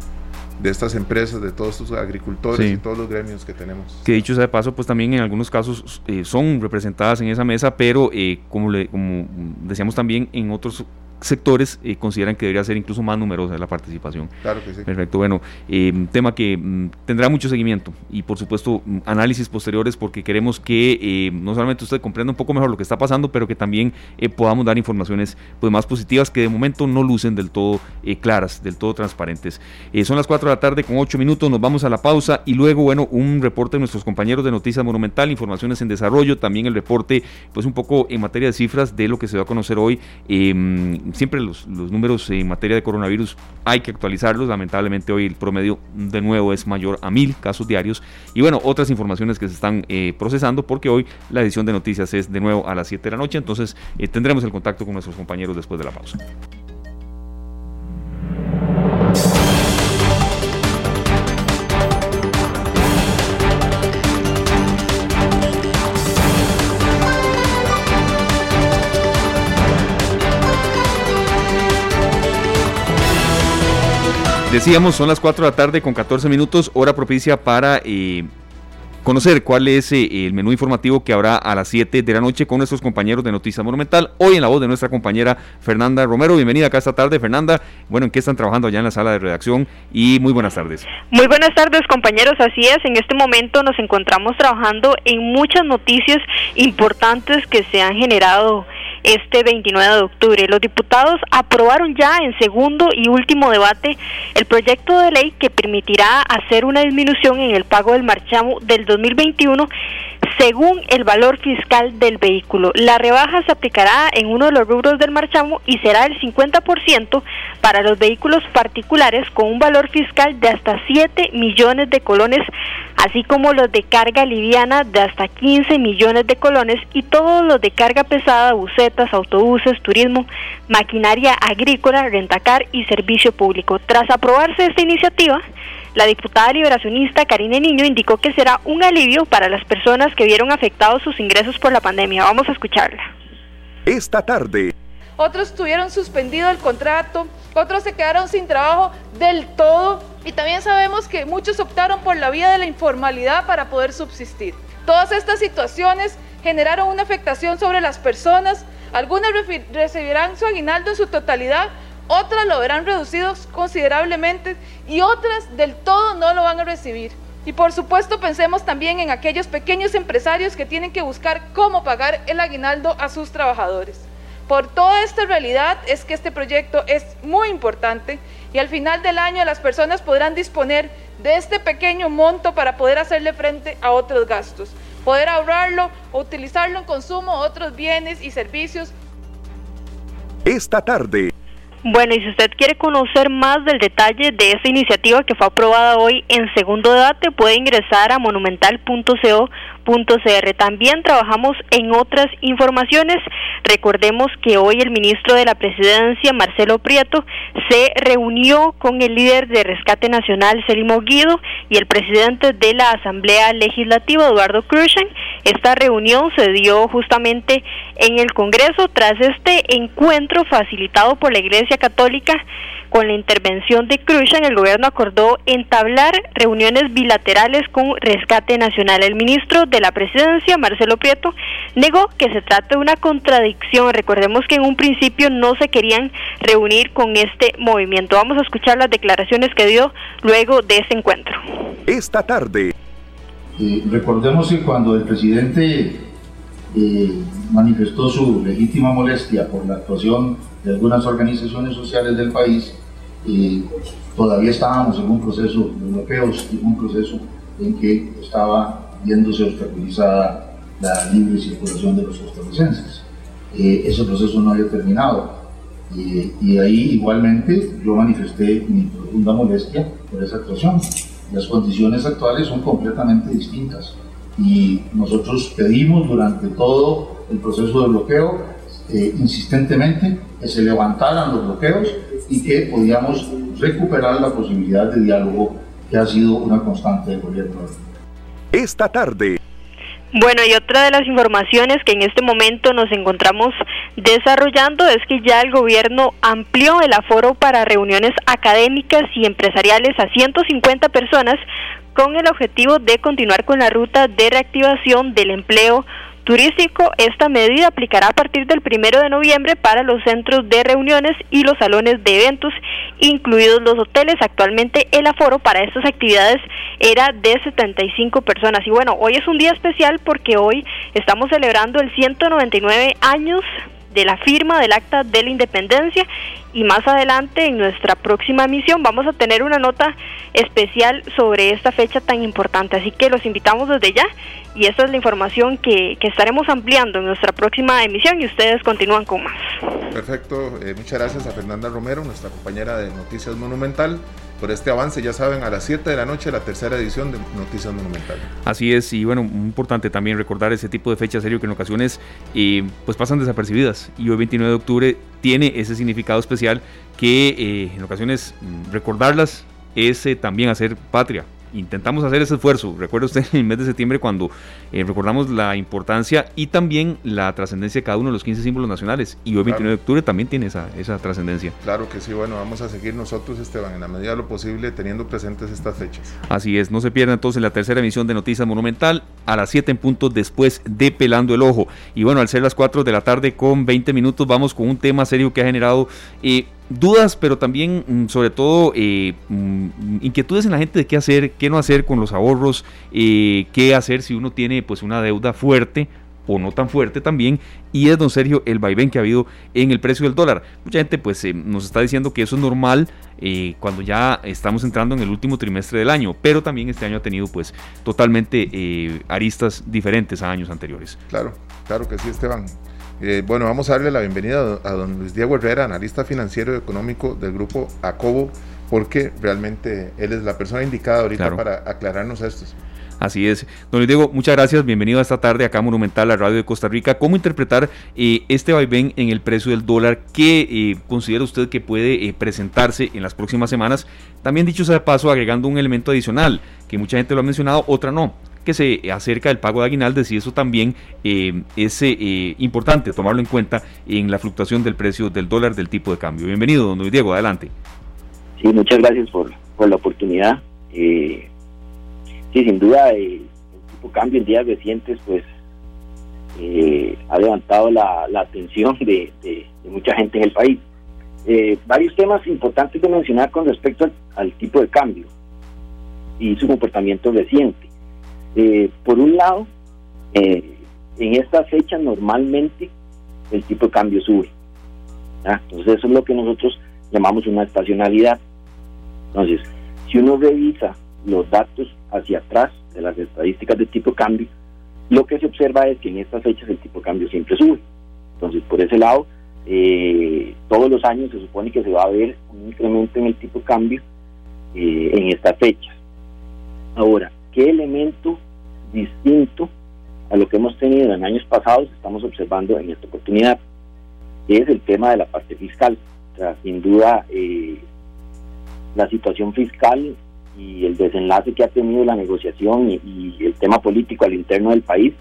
de estas empresas, de todos estos agricultores Sí. y todos los gremios que tenemos. Que dicho sea de paso, pues también en algunos casos eh, son representadas en esa mesa, pero eh, como, le, como decíamos también, en otros sectores eh, consideran que debería ser incluso más numerosa la participación. Claro que sí. Perfecto, bueno, eh, tema que mm, tendrá mucho seguimiento y por supuesto mm, análisis posteriores porque queremos que eh, no solamente usted comprenda un poco mejor lo que está pasando, pero que también eh, podamos dar informaciones pues, más positivas que de momento no lucen del todo eh, claras, del todo transparentes. Son las 4 de la tarde con 8 minutos, nos vamos a la pausa y luego, bueno, un reporte de nuestros compañeros de Noticias Monumental, informaciones en desarrollo, también el reporte pues un poco en materia de cifras de lo que se va a conocer hoy. Siempre los, los números en materia de coronavirus hay que actualizarlos. Lamentablemente hoy el promedio de nuevo es mayor a mil casos diarios. Y bueno, otras informaciones que se están eh, procesando porque hoy la edición de noticias es de nuevo a las 7 de la noche. Entonces eh, tendremos el contacto con nuestros compañeros después de la pausa. Decíamos, son las 4 de la tarde con 14 minutos, hora propicia para eh, conocer cuál es eh, el menú informativo que habrá a las 7 de la noche con nuestros compañeros de Noticias Monumental. Hoy en la voz de nuestra compañera Fernanda Romero. Bienvenida acá esta tarde, Fernanda. Bueno, ¿en qué están trabajando allá en la sala de redacción? Y muy buenas tardes. Muy buenas tardes compañeros, así es, en este momento nos encontramos trabajando en muchas noticias importantes que se han generado este 29 de octubre. Los diputados aprobaron ya en segundo y último debate el proyecto de ley que permitirá hacer una disminución en el pago del marchamo del 2021 según el valor fiscal del vehículo. La rebaja se aplicará en uno de los rubros del marchamo y será el 50% para los vehículos particulares con un valor fiscal de hasta 7 millones de colones, así como los de carga liviana de hasta 15 millones de colones y todos los de carga pesada, bucetas, autobuses, turismo, maquinaria agrícola, rentacar y servicio público. Tras aprobarse esta iniciativa, la diputada liberacionista Karine Niño indicó que será un alivio para las personas que vieron afectados sus ingresos por la pandemia. Vamos a escucharla. Esta tarde. Otros tuvieron suspendido el contrato, otros se quedaron sin trabajo del todo y también sabemos que muchos optaron por la vía de la informalidad para poder subsistir. Todas estas situaciones generaron una afectación sobre las personas, algunas recibirán su aguinaldo en su totalidad, otras lo verán reducido considerablemente y otras del todo no lo van a recibir. Y por supuesto pensemos también en aquellos pequeños empresarios que tienen que buscar cómo pagar el aguinaldo a sus trabajadores. Por toda esta realidad es que este proyecto es muy importante y al final del año las personas podrán disponer de este pequeño monto para poder hacerle frente a otros gastos, poder ahorrarlo o utilizarlo en consumo, otros bienes y servicios. Esta tarde bueno, y si usted quiere conocer más del detalle de esta iniciativa que fue aprobada hoy en segundo debate, puede ingresar a monumental.co también trabajamos en otras informaciones. Recordemos que hoy el ministro de la Presidencia, Marcelo Prieto, se reunió con el líder de Rescate Nacional, Selimo Guido, y el presidente de la Asamblea Legislativa, Eduardo Cruzan. Esta reunión se dio justamente en el Congreso tras este encuentro facilitado por la Iglesia Católica con la intervención de Cruzan, el gobierno acordó entablar reuniones bilaterales con Rescate Nacional. El ministro de la Presidencia, Marcelo Prieto, negó que se trata de una contradicción. Recordemos que en un principio no se querían reunir con este movimiento. Vamos a escuchar las declaraciones que dio luego de ese encuentro. Esta tarde. Eh, recordemos que cuando el presidente eh, manifestó su legítima molestia por la actuación de algunas organizaciones sociales del país, todavía estábamos en un proceso de bloqueos, en un proceso en que estaba viéndose obstaculizada la libre circulación de los costarricenses. Eh, ese proceso no había terminado. y ahí igualmente yo manifesté mi profunda molestia por esa actuación. Las condiciones actuales son completamente distintas y nosotros pedimos durante todo el proceso de bloqueo eh, insistentemente que se levantaran los bloqueos y que podíamos recuperar la posibilidad de diálogo que ha sido una constante del gobierno. Esta tarde. Bueno, y otra de las informaciones que en este momento nos encontramos desarrollando es que ya el gobierno amplió el aforo para reuniones académicas y empresariales a 150 personas con el objetivo de continuar con la ruta de reactivación del empleo turístico, esta medida aplicará a partir del primero de noviembre para los centros de reuniones y los salones de eventos, incluidos los hoteles. Actualmente el aforo para estas actividades era de 75 personas. Y bueno, hoy es un día especial porque hoy estamos celebrando el 199 años de la firma del Acta de la Independencia y más adelante en nuestra próxima misión vamos a tener una nota especial sobre esta fecha tan importante. Así que los invitamos desde ya y esta es la información que, estaremos ampliando en nuestra próxima emisión y ustedes continúan con más. Perfecto, eh, muchas gracias a Fernanda Romero, nuestra compañera de Noticias Monumental por este avance. Ya saben, a las 7 de la noche la tercera edición de Noticias Monumental. Así es, y bueno, importante también recordar ese tipo de fechas, serio, que en ocasiones eh, pues pasan desapercibidas. Y hoy 29 de octubre tiene ese significado especial que eh, en ocasiones mm, recordarlas es eh, también hacer patria intentamos hacer ese esfuerzo. Recuerda usted en el mes de septiembre cuando eh, recordamos la importancia y también la trascendencia de cada uno de los 15 símbolos nacionales. Y hoy, 29 de octubre, también tiene esa, esa trascendencia. Claro que sí, bueno, vamos a seguir nosotros, Esteban, en la medida de lo posible, teniendo presentes estas fechas. Así es, no se pierda entonces la tercera emisión de Noticias Monumental a las 7 en punto después de Pelando el Ojo. Y bueno, al ser las 4 de la tarde con 20 minutos, vamos con un tema serio que ha generado... Eh, dudas, pero también mm, sobre todo eh, mm, inquietudes en la gente de qué hacer, qué no hacer con los ahorros, eh, qué hacer si uno tiene pues una deuda fuerte o no tan fuerte también, y es, don Sergio, el vaivén que ha habido en el precio del dólar. Mucha gente pues eh, nos está diciendo que eso es normal eh, cuando ya estamos entrando en el último trimestre del año, pero también este año ha tenido pues totalmente eh, aristas diferentes a años anteriores. Claro, claro que sí, Esteban. Bueno, vamos a darle la bienvenida a don Luis Diego Herrera, analista financiero y económico del grupo ACOBO, porque realmente él es la persona indicada ahorita para aclararnos esto. Así es. Don Luis Diego, muchas gracias. Bienvenido a esta tarde acá Monumental, la radio de Costa Rica. ¿Cómo interpretar eh, este vaivén en el precio del dólar? ¿Qué eh, considera usted que puede eh, presentarse en las próximas semanas? También dicho sea de paso, agregando un elemento adicional, que mucha gente lo ha mencionado, otra no que se acerca del pago de aguinaldes y eso también es importante tomarlo en cuenta en la fluctuación del precio del dólar del tipo de cambio. Bienvenido, don Luis Diego, adelante. Sí, muchas gracias por, por la oportunidad. Eh, sí, sin duda, eh, el tipo de cambio en días recientes, pues, eh, ha levantado la, atención de, mucha gente en el país. Eh, varios temas importantes de mencionar con respecto al, tipo de cambio y su comportamiento reciente. Por un lado, en esta fecha normalmente el tipo de cambio sube. Entonces eso es lo que nosotros llamamos una estacionalidad. Entonces, si uno revisa los datos hacia atrás de las estadísticas de tipo de cambio, lo que se observa es que en estas fechas el tipo de cambio siempre sube. Entonces, por ese lado, eh, todos los años se supone que se va a ver un incremento en el tipo de cambio eh, en estas fechas. Ahora, ¿qué elemento distinto a lo que hemos tenido en años pasados estamos observando en esta oportunidad? Es el tema de la parte fiscal. O sea, sin duda, eh, la situación fiscal y el desenlace que ha tenido la negociación y, el tema político al interno del país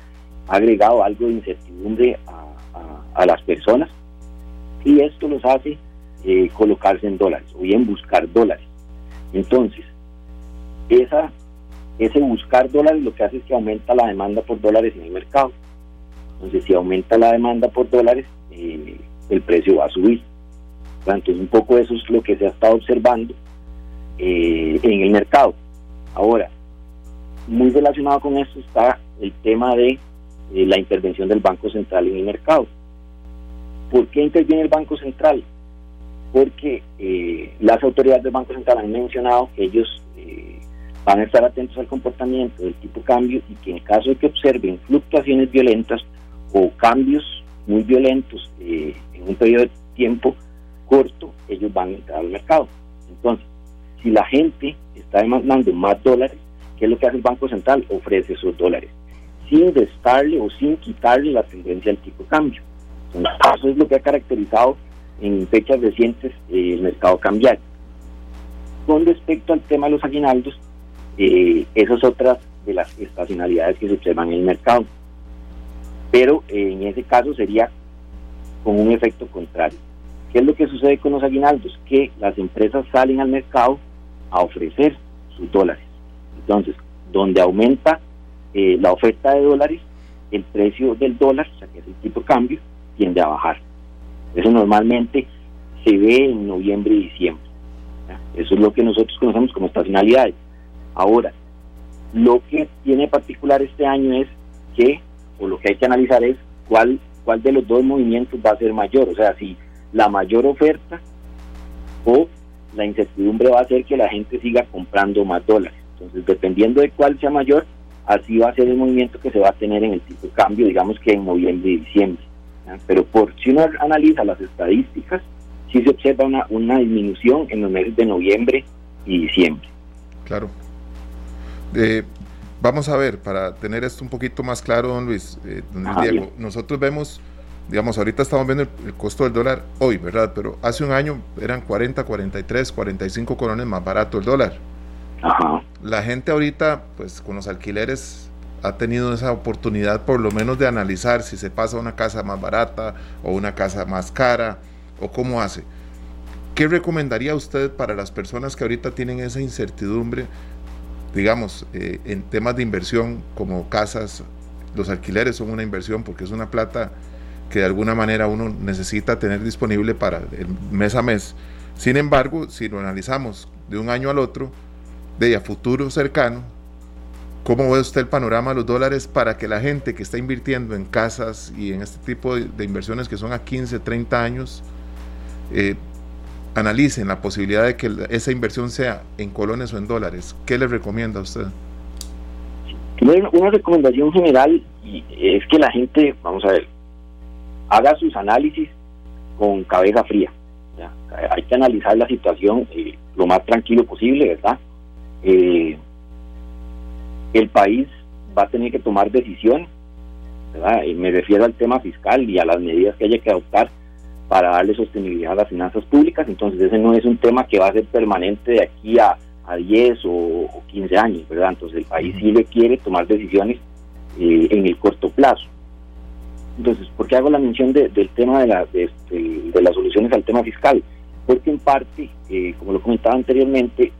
ha agregado algo de incertidumbre a, las personas y esto los hace eh, colocarse en dólares o bien buscar dólares. Entonces, esa, ese buscar dólares lo que hace es que aumenta la demanda por dólares en el mercado. Entonces, si aumenta la demanda por dólares, eh, el precio va a subir. Entonces, un poco eso es lo que se ha estado observando eh, en el mercado. Ahora, muy relacionado con esto está el tema de eh, la intervención del Banco Central en el mercado. ¿Por qué interviene el Banco Central? Porque eh, las autoridades del Banco Central han mencionado que ellos van a estar atentos al comportamiento del tipo cambio y que en caso de que observen fluctuaciones violentas o cambios muy violentos en un periodo de tiempo corto, ellos van a entrar al mercado. Entonces, si la gente está demandando más dólares, ¿qué es lo que hace el Banco Central? Ofrece esos dólares, sin restarle o sin quitarle la tendencia al tipo cambio. eso es lo que ha caracterizado en fechas recientes eh, el mercado cambiario. Con respecto al tema de los aguinaldos, eh, esas es otra de las estacionalidades que se observan en el mercado. Pero eh, en ese caso sería con un efecto contrario. ¿Qué es lo que sucede con los aguinaldos? Que las empresas salen al mercado a ofrecer sus dólares. Entonces, donde aumenta eh, la oferta de dólares, el precio del dólar, o sea, que es el tipo de cambio, tiende a bajar. Eso normalmente se ve en noviembre y diciembre. Eso es lo que nosotros conocemos como estacionalidades. Ahora, lo que tiene particular este año es que, o lo que hay que analizar es cuál, cuál de los dos movimientos va a ser mayor. O sea, si la mayor oferta o la incertidumbre va a hacer que la gente siga comprando más dólares. Entonces, dependiendo de cuál sea mayor, así va a ser el movimiento que se va a tener en el tipo de cambio, digamos que en noviembre y diciembre. Pero por si uno analiza las estadísticas, sí se observa una, una disminución en los meses de noviembre y diciembre. Claro. Eh, vamos a ver, para tener esto un poquito más claro, don Luis, eh, don Diego, nosotros vemos digamos, ahorita estamos viendo el, costo del dólar hoy, ¿verdad? Pero hace un año eran 40, 43, 45 colones más barato el dólar. Ajá. La gente ahorita, pues con los alquileres, ha tenido esa oportunidad por lo menos de analizar si se pasa a una casa más barata o una casa más cara o cómo hace. ¿Qué recomendaría usted para las personas que ahorita tienen esa incertidumbre, digamos, eh, en temas de inversión como casas? Los alquileres son una inversión porque es una plata que de alguna manera uno necesita tener disponible para el mes a mes. Sin embargo, si lo analizamos de un año al otro, de a futuro cercano, ¿Cómo ve usted el panorama de los dólares para que la gente que está invirtiendo en casas y en este tipo de, inversiones que son a 15, 30 años, eh, analicen la posibilidad de que esa inversión sea en colones o en dólares? ¿Qué le recomienda a usted? una recomendación general es que la gente, vamos a ver, haga sus análisis con cabeza fría. Hay que analizar la situación eh, lo más tranquilo posible, ¿verdad? Eh, el país va a tener que tomar decisiones, ¿verdad? Y me refiero al tema fiscal y a las medidas que haya que adoptar para darle sostenibilidad a las finanzas públicas, entonces ese no es un tema que va a ser permanente de aquí a, a 10 o, 15 años, ¿verdad? Entonces el país sí requiere tomar decisiones eh, en el corto plazo. Entonces, ¿por qué hago la mención del tema de, la, de, este, las soluciones al tema fiscal? Porque en parte, eh, como lo comentaba anteriormente,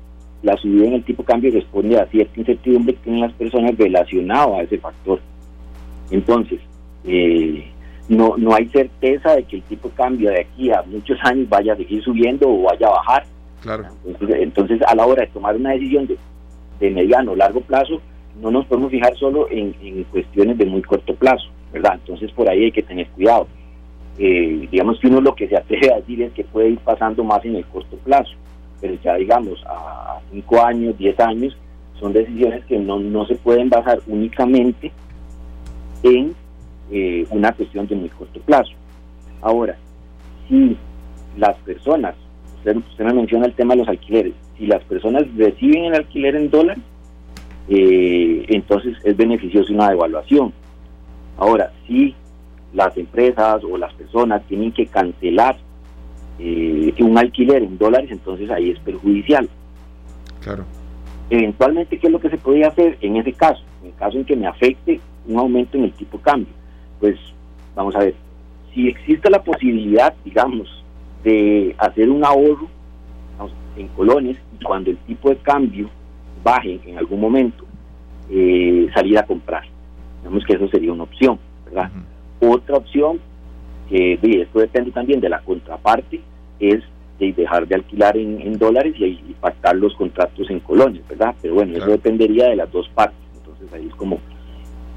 la subida en el tipo de cambio responde a cierta incertidumbre que tienen las personas relacionado a ese factor. Entonces, eh, no, no hay certeza de que el tipo de cambio de aquí a muchos años vaya a seguir subiendo o vaya a bajar. Claro. Entonces, a la hora de tomar una decisión de, de mediano o largo plazo, no nos podemos fijar solo en, en, cuestiones de muy corto plazo, ¿verdad? Entonces, por ahí hay que tener cuidado. Eh, digamos que uno lo que se atreve a decir es que puede ir pasando más en el corto plazo pero ya digamos a 5 años, 10 años, son decisiones que no, no se pueden basar únicamente en eh, una cuestión de muy corto plazo. Ahora, si las personas, usted, usted me menciona el tema de los alquileres, si las personas reciben el alquiler en dólares, eh, entonces es beneficioso una devaluación. Ahora, si las empresas o las personas tienen que cancelar eh, un alquiler en dólares, entonces ahí es perjudicial. Claro. Eventualmente, ¿qué es lo que se podría hacer en ese caso? En el caso en que me afecte un aumento en el tipo de cambio. Pues vamos a ver, si existe la posibilidad, digamos, de hacer un ahorro en colones y cuando el tipo de cambio baje en algún momento, eh, salir a comprar. Digamos que eso sería una opción, ¿verdad? Otra opción que esto depende también de la contraparte, es de dejar de alquilar en, dólares y, pactar los contratos en colones, ¿verdad? Pero bueno, eso dependería de las dos partes, entonces ahí es como...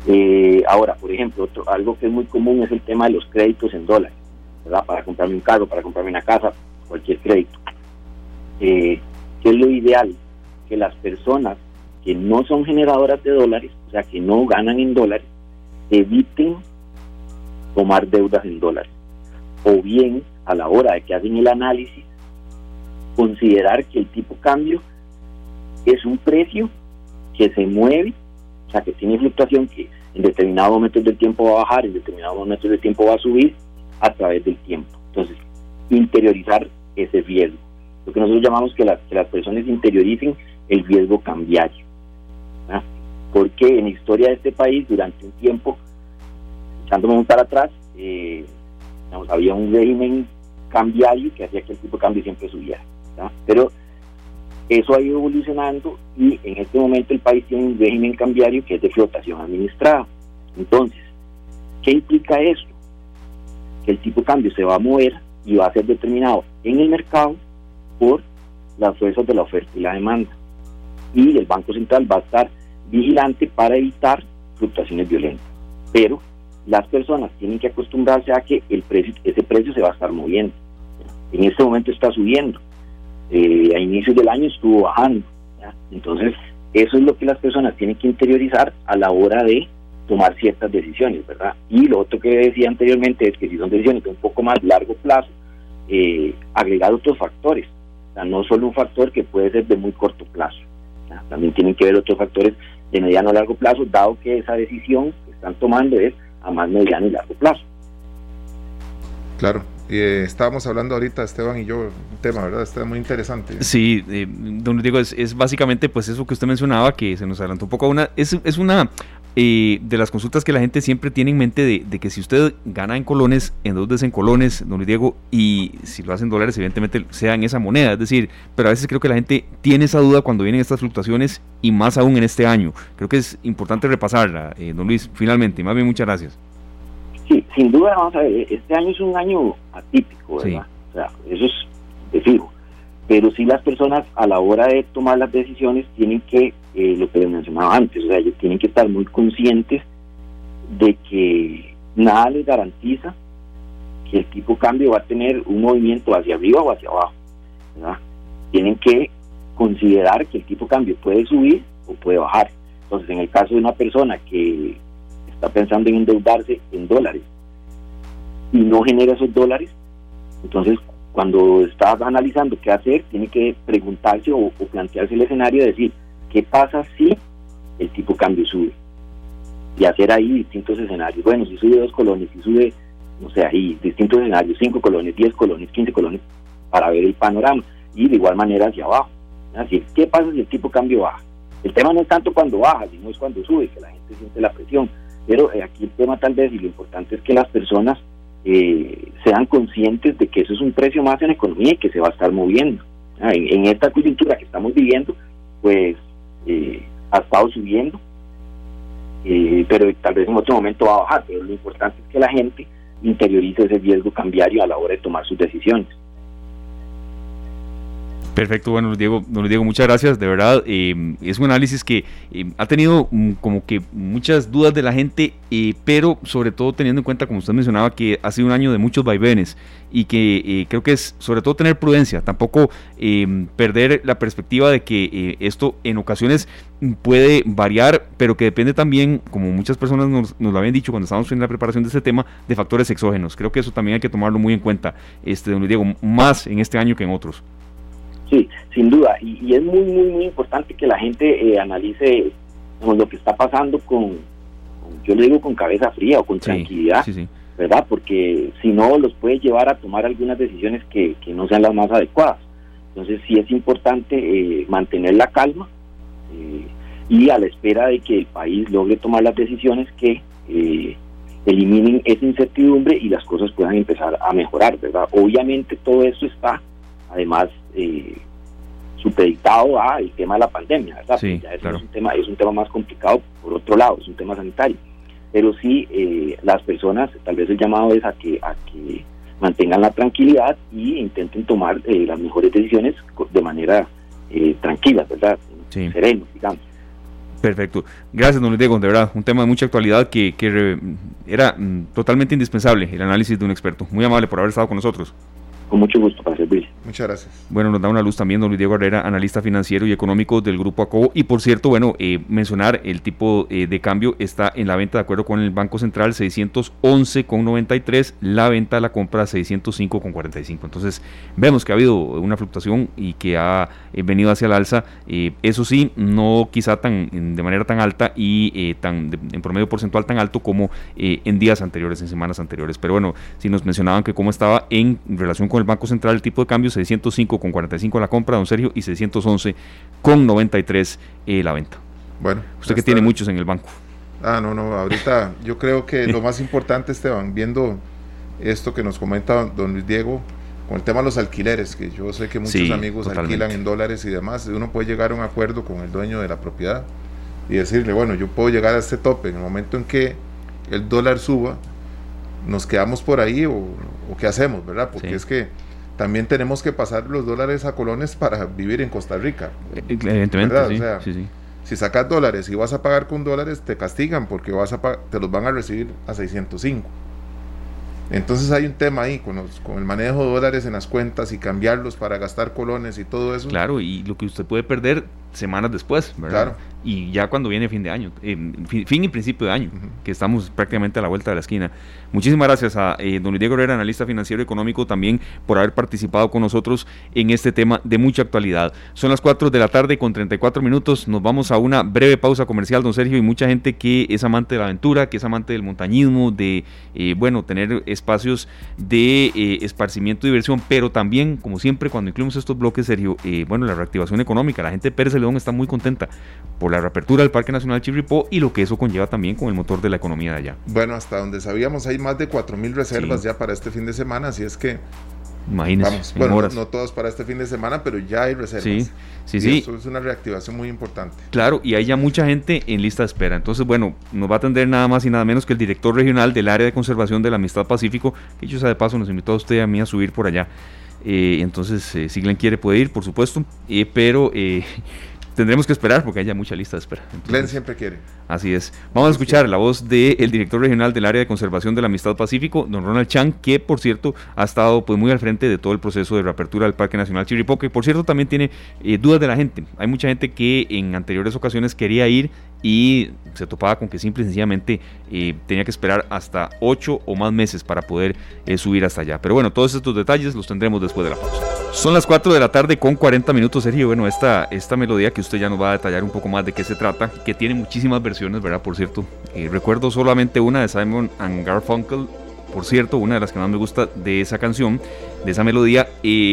Eh, ahora, por ejemplo, otro, algo que es muy común es el tema de los créditos en dólares, ¿verdad? Para comprarme un carro, para comprarme una casa, cualquier crédito. Eh, ¿Qué es lo ideal? Que las personas que no son generadoras de dólares, o sea, que no ganan en dólares, eviten tomar deudas en dólares. O bien, a la hora de que hacen el análisis, considerar que el tipo cambio es un precio que se mueve, o sea, que tiene fluctuación, que en determinados momentos del tiempo va a bajar, en determinados momentos del tiempo va a subir a través del tiempo. Entonces, interiorizar ese riesgo. Lo que nosotros llamamos que, las personas interioricen el riesgo cambiario. Porque en la historia de este país, durante un tiempo, echándome un para atrás, eh, había un régimen cambiario que hacía que el tipo de cambio siempre subiera. Pero eso ha ido evolucionando y en este momento el país tiene un régimen cambiario que es de flotación administrada. Entonces, ¿qué implica esto? Que el tipo de cambio se va a mover y va a ser determinado en el mercado por las fuerzas de la oferta y la demanda. Y el Banco Central va a estar vigilante para evitar fluctuaciones violentas. Pero las personas tienen que acostumbrarse a que el precio, ese precio se va a estar moviendo. En este momento está subiendo. Eh, a inicios del año estuvo bajando. Entonces, eso es lo que las personas tienen que interiorizar a la hora de tomar ciertas decisiones, ¿verdad? Y lo otro que decía anteriormente es que si son decisiones de un poco más largo plazo, eh, agregar otros factores. O sea, no solo un factor que puede ser de muy corto plazo. También tienen que ver otros factores de mediano a largo plazo, dado que esa decisión que están tomando es a más mediano y largo plazo. Claro, eh, estábamos hablando ahorita, Esteban y yo, un tema, ¿verdad? Está muy interesante. Sí, eh, don Diego, es, es, básicamente pues eso que usted mencionaba, que se nos adelantó un poco a una, es, una eh, de las consultas que la gente siempre tiene en mente de, que si usted gana en colones, endeudes en colones, don Diego, y si lo hace en dólares, evidentemente sea en esa moneda, es decir, pero a veces creo que la gente tiene esa duda cuando vienen estas fluctuaciones y más aún en este año. Creo que es importante repasarla, eh, don Luis, finalmente, más bien muchas gracias. Sí, sin duda, vamos a ver, este año es un año atípico, ¿verdad? O sea, eso es de fijo. Pero sí las personas a la hora de tomar las decisiones tienen que eh, lo que les mencionaba antes, o sea, ellos tienen que estar muy conscientes de que nada les garantiza que el tipo cambio va a tener un movimiento hacia arriba o hacia abajo. Tienen que considerar que el tipo cambio puede subir o puede bajar. Entonces, en el caso de una persona que está pensando en endeudarse en dólares y no genera esos dólares, entonces cuando está analizando qué hacer, tiene que preguntarse o, plantearse el escenario de decir, ¿qué pasa si el tipo cambio sube? Y hacer ahí distintos escenarios. Bueno, si sube dos colones, si sube, no sé, ahí distintos escenarios, cinco colones, diez colones, quince colones, para ver el panorama. Y de igual manera hacia abajo. Así, ¿qué pasa si el tipo cambio baja? El tema no es tanto cuando baja, sino es cuando sube, que la gente siente la presión. Pero eh, aquí el tema tal vez, y lo importante es que las personas eh, sean conscientes de que eso es un precio más en economía y que se va a estar moviendo. Ah, en, esta coyuntura que estamos viviendo, pues eh, ha estado subiendo, pero tal vez en otro momento va a bajar. Pero lo importante es que la gente interiorice ese riesgo cambiario a la hora de tomar sus decisiones. Perfecto, bueno, Diego, don Diego, muchas gracias, de verdad. Eh, es un análisis que eh, ha tenido mm, como que muchas dudas de la gente, eh, pero sobre todo teniendo en cuenta, como usted mencionaba, que ha sido un año de muchos vaivenes y que creo que es sobre todo tener prudencia, tampoco perder la perspectiva de que esto en ocasiones puede variar, pero que depende también, como muchas personas nos, nos, lo habían dicho cuando estábamos en la preparación de este tema, de factores exógenos. Creo que eso también hay que tomarlo muy en cuenta, este, don Diego, más en este año que en otros. Sí, sin duda. Y, es muy, muy, muy importante que la gente eh, analice lo que está pasando con, yo le digo con cabeza fría o con tranquilidad, ¿verdad? Porque si no, los puede llevar a tomar algunas decisiones que, no sean las más adecuadas. Entonces sí es importante eh, mantener la calma eh, y a la espera de que el país logre tomar las decisiones que eliminen esa incertidumbre y las cosas puedan empezar a mejorar, ¿verdad? Obviamente todo eso está además eh, supeditado a el tema de la pandemia, ¿verdad? Sí, es un tema, es un tema más complicado por otro lado, es un tema sanitario. Pero sí, eh, las personas, tal vez el llamado es a que, a que mantengan la tranquilidad y intenten tomar eh, las mejores decisiones de manera eh, tranquila, ¿verdad? Sí. Sereno, digamos. Perfecto. Gracias, don Diego. De verdad, un tema de mucha actualidad que, que era mm, totalmente indispensable el análisis de un experto. Muy amable por haber estado con nosotros. Con mucho gusto para servir. Muchas gracias. Bueno, nos da una luz también don Luis Diego Herrera, analista financiero y económico del Grupo ACOBO. Y por cierto, bueno, eh, mencionar el tipo eh, de cambio está en la venta de acuerdo con el Banco Central 611,93, la venta, la compra 605,45. Entonces, vemos que ha habido una fluctuación y que ha eh, venido hacia el alza. eso sí, no quizá tan de manera tan alta y tan en promedio porcentual tan alto como en días anteriores, en semanas anteriores. Pero bueno, si nos mencionaban que cómo estaba en relación con el Banco Central el tipo de cambio 605 con 45 la compra, don Sergio, y 611 con 93 eh, la venta. Bueno. Usted que tiene muchos en el banco. Ah, no, no, ahorita yo creo que lo más importante, Esteban, viendo esto que nos comenta don Luis Diego, con el tema de los alquileres, que yo sé que muchos amigos alquilan en dólares y demás, uno puede llegar a un acuerdo con el dueño de la propiedad y decirle, bueno, yo puedo llegar a este tope en el momento en que el dólar suba, nos quedamos por ahí o, qué hacemos, ¿verdad? Porque es que también tenemos que pasar los dólares a colones para vivir en Costa Rica. Eh, evidentemente, sí, si sacas dólares y vas a pagar con dólares, te castigan porque vas a te los van a recibir a 605. Entonces hay un tema ahí con, con el manejo de dólares en las cuentas y cambiarlos para gastar colones y todo eso. Claro, y lo que usted puede perder semanas después, ¿verdad? Claro. Y ya cuando viene fin de año, eh, fin, y principio de año, que estamos prácticamente a la vuelta de la esquina. Muchísimas gracias a eh, don Diego Herrera, analista financiero y económico, también por haber participado con nosotros en este tema de mucha actualidad. Son las 4 de la tarde con 34 minutos. Nos vamos a una breve pausa comercial, don Sergio, y mucha gente que es amante de la aventura, que es amante del montañismo, de, eh, bueno, tener espacios de eh, esparcimiento y diversión, pero también, como siempre, cuando incluimos estos bloques, Sergio, bueno, la reactivación económica. La gente de Pérez León está muy contenta por la reapertura del Parque Nacional Chirripó y lo que eso conlleva también con el motor de la economía de allá. Bueno, hasta donde sabíamos hay más de 4.000 reservas ya para este fin de semana, así es que... Imagínense, bueno, no, no, todas para este fin de semana, pero ya hay reservas. Sí, sí, sí. Eso es una reactivación muy importante. Claro, y hay ya mucha gente en lista de espera. Entonces, bueno, nos va a atender nada más y nada menos que el director regional del área de conservación de la Amistad Pacífico, que yo sea de paso nos invitó a usted y a mí a subir por allá. Eh, entonces, eh, si Glenn quiere puede ir, por supuesto, eh, pero tendremos que esperar porque haya mucha lista de espera. Glenn siempre quiere. Así es. Vamos a escuchar la voz del director regional del área de conservación de la Amistad Pacífico, don Ronald Chang, que por cierto ha estado pues muy al frente de todo el proceso de reapertura del Parque Nacional Chiripoque. Por cierto, también tiene eh, dudas de la gente. Hay mucha gente que en anteriores ocasiones quería ir y se topaba con que simple y sencillamente eh, tenía que esperar hasta ocho o más meses para poder eh, subir hasta allá. Pero bueno, todos estos detalles los tendremos después de la pausa. Son las 4 de la tarde con 40 minutos, Sergio. Bueno, esta, esta melodía que usted ya nos va a detallar un poco más de qué se trata, que tiene muchísimas versiones, ¿verdad? Por cierto, eh, recuerdo solamente una de Simon and Garfunkel, por cierto, una de las que más me gusta de esa canción, de esa melodía,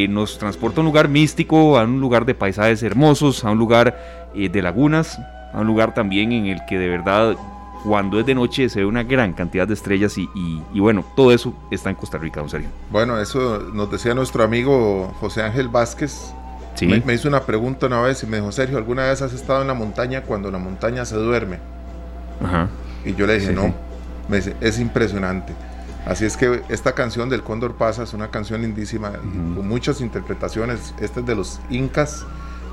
nos transporta a un lugar místico, a un lugar de paisajes hermosos, a un lugar de lagunas, a un lugar también en el que de verdad cuando es de noche se ve una gran cantidad de estrellas y, y, bueno, todo eso está en Costa Rica, don Sergio. Bueno, eso nos decía nuestro amigo José Ángel Vázquez. ¿Sí? Me, hizo una pregunta una vez y me dijo, Sergio, ¿alguna vez has estado en la montaña cuando la montaña se duerme? Ajá. Y yo le dije, no, Me dice, es impresionante. Así es que esta canción del Cóndor Pasa es una canción lindísima, con muchas interpretaciones. Este es de los Incas,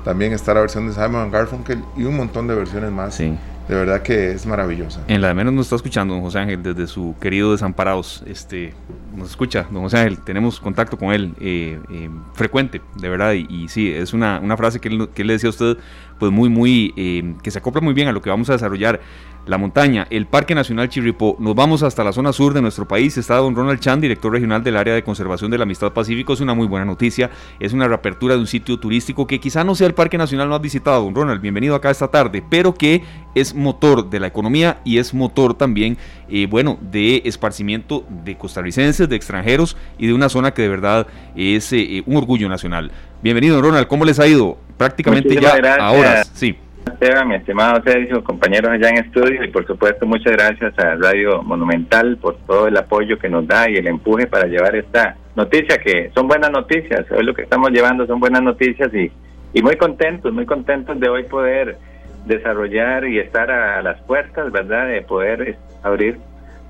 también está la versión de Simon Garfunkel y un montón de versiones más. Sí. De verdad que es maravillosa. En la de menos nos está escuchando don José Ángel desde su querido Desamparados. Este, nos escucha, don José Ángel. Tenemos contacto con él eh, eh, frecuente, de verdad. Y, sí, es una, una frase que él, que le decía a usted, pues muy, muy, eh, que se acopla muy bien a lo que vamos a desarrollar la montaña, el Parque Nacional Chirripó. Nos vamos hasta la zona sur de nuestro país. Está don Ronald Chan, director regional del área de conservación de la Amistad Pacífico. Es una muy buena noticia. Es una reapertura de un sitio turístico que quizá no sea el Parque Nacional más visitado, don Ronald. Bienvenido acá esta tarde, pero que es motor de la economía y es motor también, eh, bueno, de esparcimiento de costarricenses, de extranjeros y de una zona que de verdad es eh, un orgullo nacional. Bienvenido, Ronald. ¿Cómo les ha ido? Prácticamente ya ahora. Sí. Esteban, mi estimado Sergio, compañeros allá en estudio y por supuesto muchas gracias a Radio Monumental por todo el apoyo que nos da y el empuje para llevar esta noticia que son buenas noticias, hoy lo que estamos llevando son buenas noticias y, y muy contentos, muy contentos de hoy poder desarrollar y estar a las puertas, ¿verdad? De poder abrir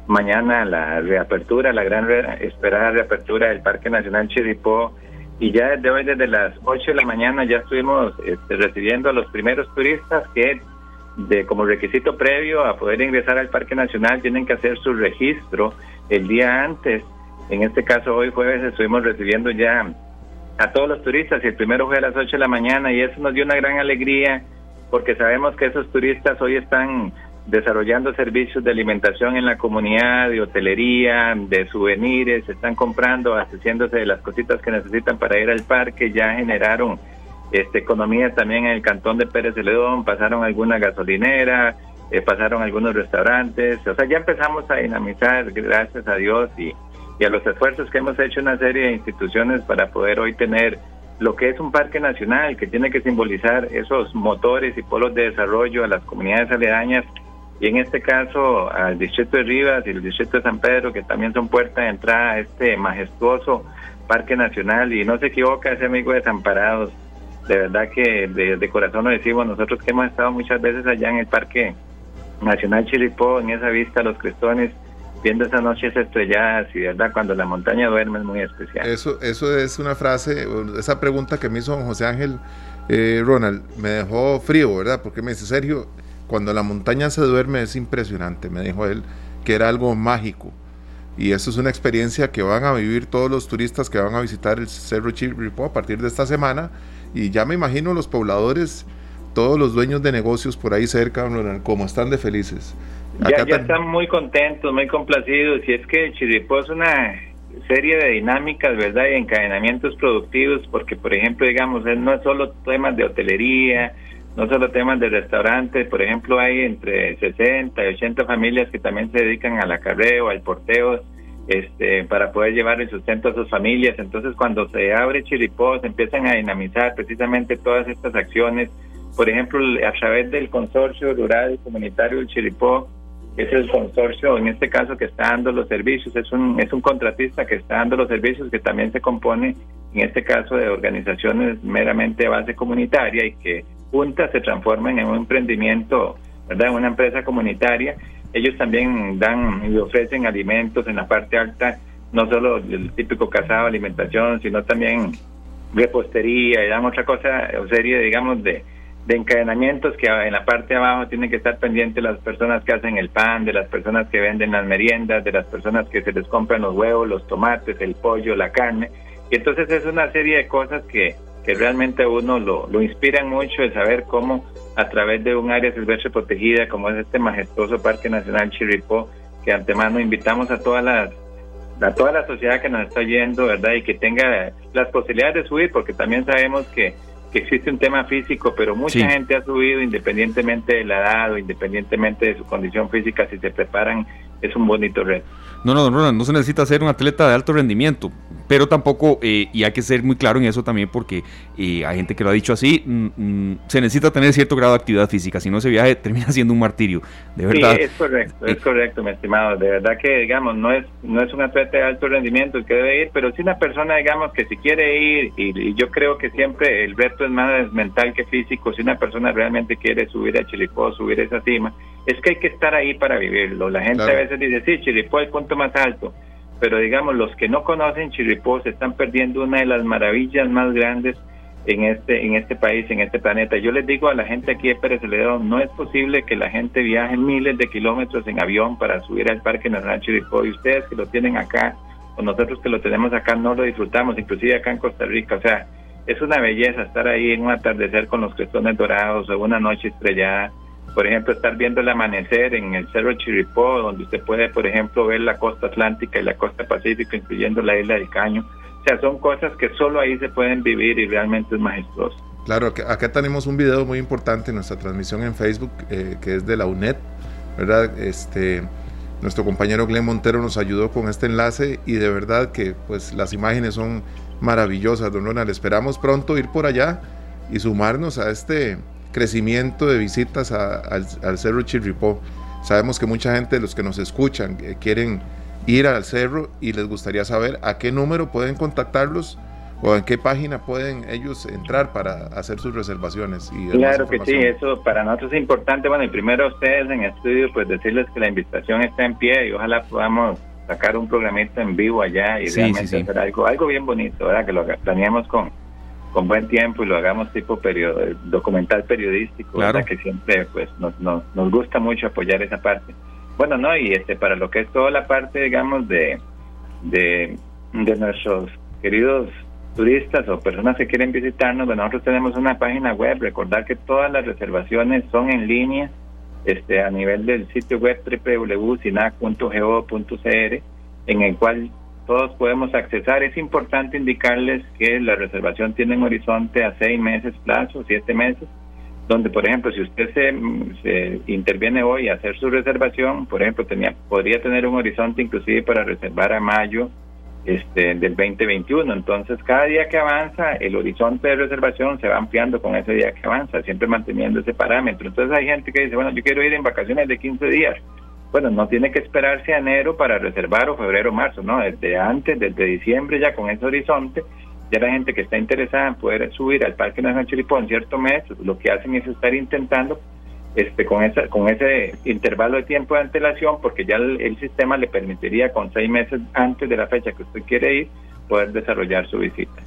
mañana la reapertura, la gran esperada reapertura del Parque Nacional Chiripó y ya desde hoy, desde las 8 de la mañana, ya estuvimos este, recibiendo a los primeros turistas que de como requisito previo a poder ingresar al Parque Nacional tienen que hacer su registro el día antes. En este caso, hoy jueves estuvimos recibiendo ya a todos los turistas y el primero fue a las 8 de la mañana y eso nos dio una gran alegría porque sabemos que esos turistas hoy están desarrollando servicios de alimentación en la comunidad, de hotelería, de souvenirs, están comprando, haciéndose de las cositas que necesitan para ir al parque, ya generaron este, economía también en el cantón de Pérez de León, pasaron alguna gasolinera, eh, pasaron algunos restaurantes, o sea, ya empezamos a dinamizar, gracias a Dios y, y a los esfuerzos que hemos hecho una serie de instituciones para poder hoy tener lo que es un parque nacional que tiene que simbolizar esos motores y polos de desarrollo a las comunidades aledañas y en este caso al distrito de Rivas y el distrito de San Pedro, que también son puertas de entrada a este majestuoso parque nacional. Y no se equivoca ese amigo Desamparados, de verdad que de, corazón lo decimos, nosotros que hemos estado muchas veces allá en el Parque Nacional Chilipó, en esa vista, los crestones, viendo esas noches estrelladas y verdad cuando la montaña duerme es muy especial. Eso, eso es una frase, esa pregunta que me hizo José Ángel eh, Ronald, me dejó frío, ¿verdad? Porque me dice, Sergio, cuando la montaña se duerme es impresionante, me dijo él, que era algo mágico. Y eso es una experiencia que van a vivir todos los turistas que van a visitar el Cerro Chirripó a partir de esta semana. Y ya me imagino los pobladores, todos los dueños de negocios por ahí cerca, como están de felices. ya, ya están muy contentos, muy complacidos. Y es que Chirripó es una serie de dinámicas, ¿verdad? Y encadenamientos productivos, porque, por ejemplo, digamos, no es solo temas de hotelería, no solo temas de restaurantes, por ejemplo, hay entre 60 y 80 familias que también se dedican al acarreo, al porteo, este, para poder llevar el sustento a sus familias. Entonces, cuando se abre Chiripó, se empiezan a dinamizar precisamente todas estas acciones. Por ejemplo, a través del Consorcio Rural Comunitario del Chiripó, es el consorcio, en este caso, que está dando los servicios, es un, es un contratista que está dando los servicios, que también se compone, en este caso, de organizaciones meramente de base comunitaria y que juntas se transforman en un emprendimiento, ¿verdad? En una empresa comunitaria. Ellos también dan y ofrecen alimentos en la parte alta, no solo el típico casado, alimentación, sino también repostería y dan otra cosa, o serie, digamos, de, de encadenamientos que en la parte de abajo tienen que estar pendientes las personas que hacen el pan, de las personas que venden las meriendas, de las personas que se les compran los huevos, los tomates, el pollo, la carne. Y entonces es una serie de cosas que, que realmente a uno lo, lo inspiran mucho el saber cómo a través de un área silvestre protegida como es este majestuoso Parque Nacional Chirripó, que antemano invitamos a todas las a toda la sociedad que nos está yendo, ¿verdad? Y que tenga las posibilidades de subir, porque también sabemos que, que existe un tema físico, pero mucha gente ha subido independientemente de la edad o independientemente de su condición física, si se preparan, es un bonito reto. No, no, no, no se necesita ser un atleta de alto rendimiento, pero tampoco, eh, y hay que ser muy claro en eso también porque eh, hay gente que lo ha dicho así, mm, mm, se necesita tener cierto grado de actividad física, si no ese viaje termina siendo un martirio, de verdad. Sí, es correcto, es correcto, mi estimado, de verdad que, digamos, no es, no es un atleta de alto rendimiento el que debe ir, pero sí una persona, digamos, que si quiere ir, y, yo creo que siempre el reto es más mental que físico, si una persona realmente quiere subir a Chilipó, subir esa cima, es que hay que estar ahí para vivirlo. La gente a veces dice, sí, Chilipó el punto más alto, pero digamos, los que no conocen Chirripó se están perdiendo una de las maravillas más grandes en este en este país, en este planeta. Yo les digo a la gente aquí de Pérez no es posible que la gente viaje miles de kilómetros en avión para subir al Parque Nacional Chirripó y ustedes que lo tienen acá, o nosotros que lo tenemos acá, no lo disfrutamos, inclusive acá en Costa Rica. O sea, es una belleza estar ahí en un atardecer con los crestones dorados o una noche estrellada por ejemplo, estar viendo el amanecer en el Cerro Chiripó, donde usted puede, por ejemplo, ver la costa atlántica y la costa pacífica, incluyendo la isla del Caño. O sea, son cosas que solo ahí se pueden vivir y realmente es majestuoso. Claro, acá tenemos un video muy importante en nuestra transmisión en Facebook, eh, que es de la UNED, ¿verdad? Este, nuestro compañero Glenn Montero nos ayudó con este enlace y de verdad que pues las imágenes son maravillosas, don Ronald. Esperamos pronto ir por allá y sumarnos a este crecimiento de visitas al, Cerro Chirripó. Sabemos que mucha gente de los que nos escuchan eh, quieren ir al cerro y les gustaría saber a qué número pueden contactarlos o en qué página pueden ellos entrar para hacer sus reservaciones. Y claro que sí, eso para nosotros es importante. Bueno, y primero a ustedes en estudio, pues decirles que la invitación está en pie y ojalá podamos sacar un programista en vivo allá y realmente hacer algo, algo bien bonito, ¿verdad? Que lo planeemos con, con buen tiempo y lo hagamos tipo documental periodístico, que siempre pues nos, nos, gusta mucho apoyar esa parte. Bueno, no, y este para lo que es toda la parte, digamos, de, de, nuestros queridos turistas o personas que quieren visitarnos, bueno, nosotros tenemos una página web, recordar que todas las reservaciones son en línea, este a nivel del sitio web www.sinac.go.cr, en el cual todos podemos accesar. Es importante indicarles que la reservación tiene un horizonte a seis meses plazo, siete meses, donde, por ejemplo, si usted se, interviene hoy a hacer su reservación, por ejemplo, tenía, podría tener un horizonte inclusive para reservar a mayo este, del 2021. Entonces, cada día que avanza, el horizonte de reservación se va ampliando con ese día que avanza, siempre manteniendo ese parámetro. Entonces, hay gente que dice, bueno, yo quiero ir en vacaciones de 15 días bueno, no tiene que esperarse a enero para reservar o febrero marzo, ¿no? Desde antes, desde diciembre ya con ese horizonte, ya la gente que está interesada en poder subir al Parque Nacional Chiripó en cierto mes, lo que hacen es estar intentando este con esa con ese intervalo de tiempo de antelación, porque ya el, sistema le permitiría con seis meses antes de la fecha que usted quiere ir, poder desarrollar su visita.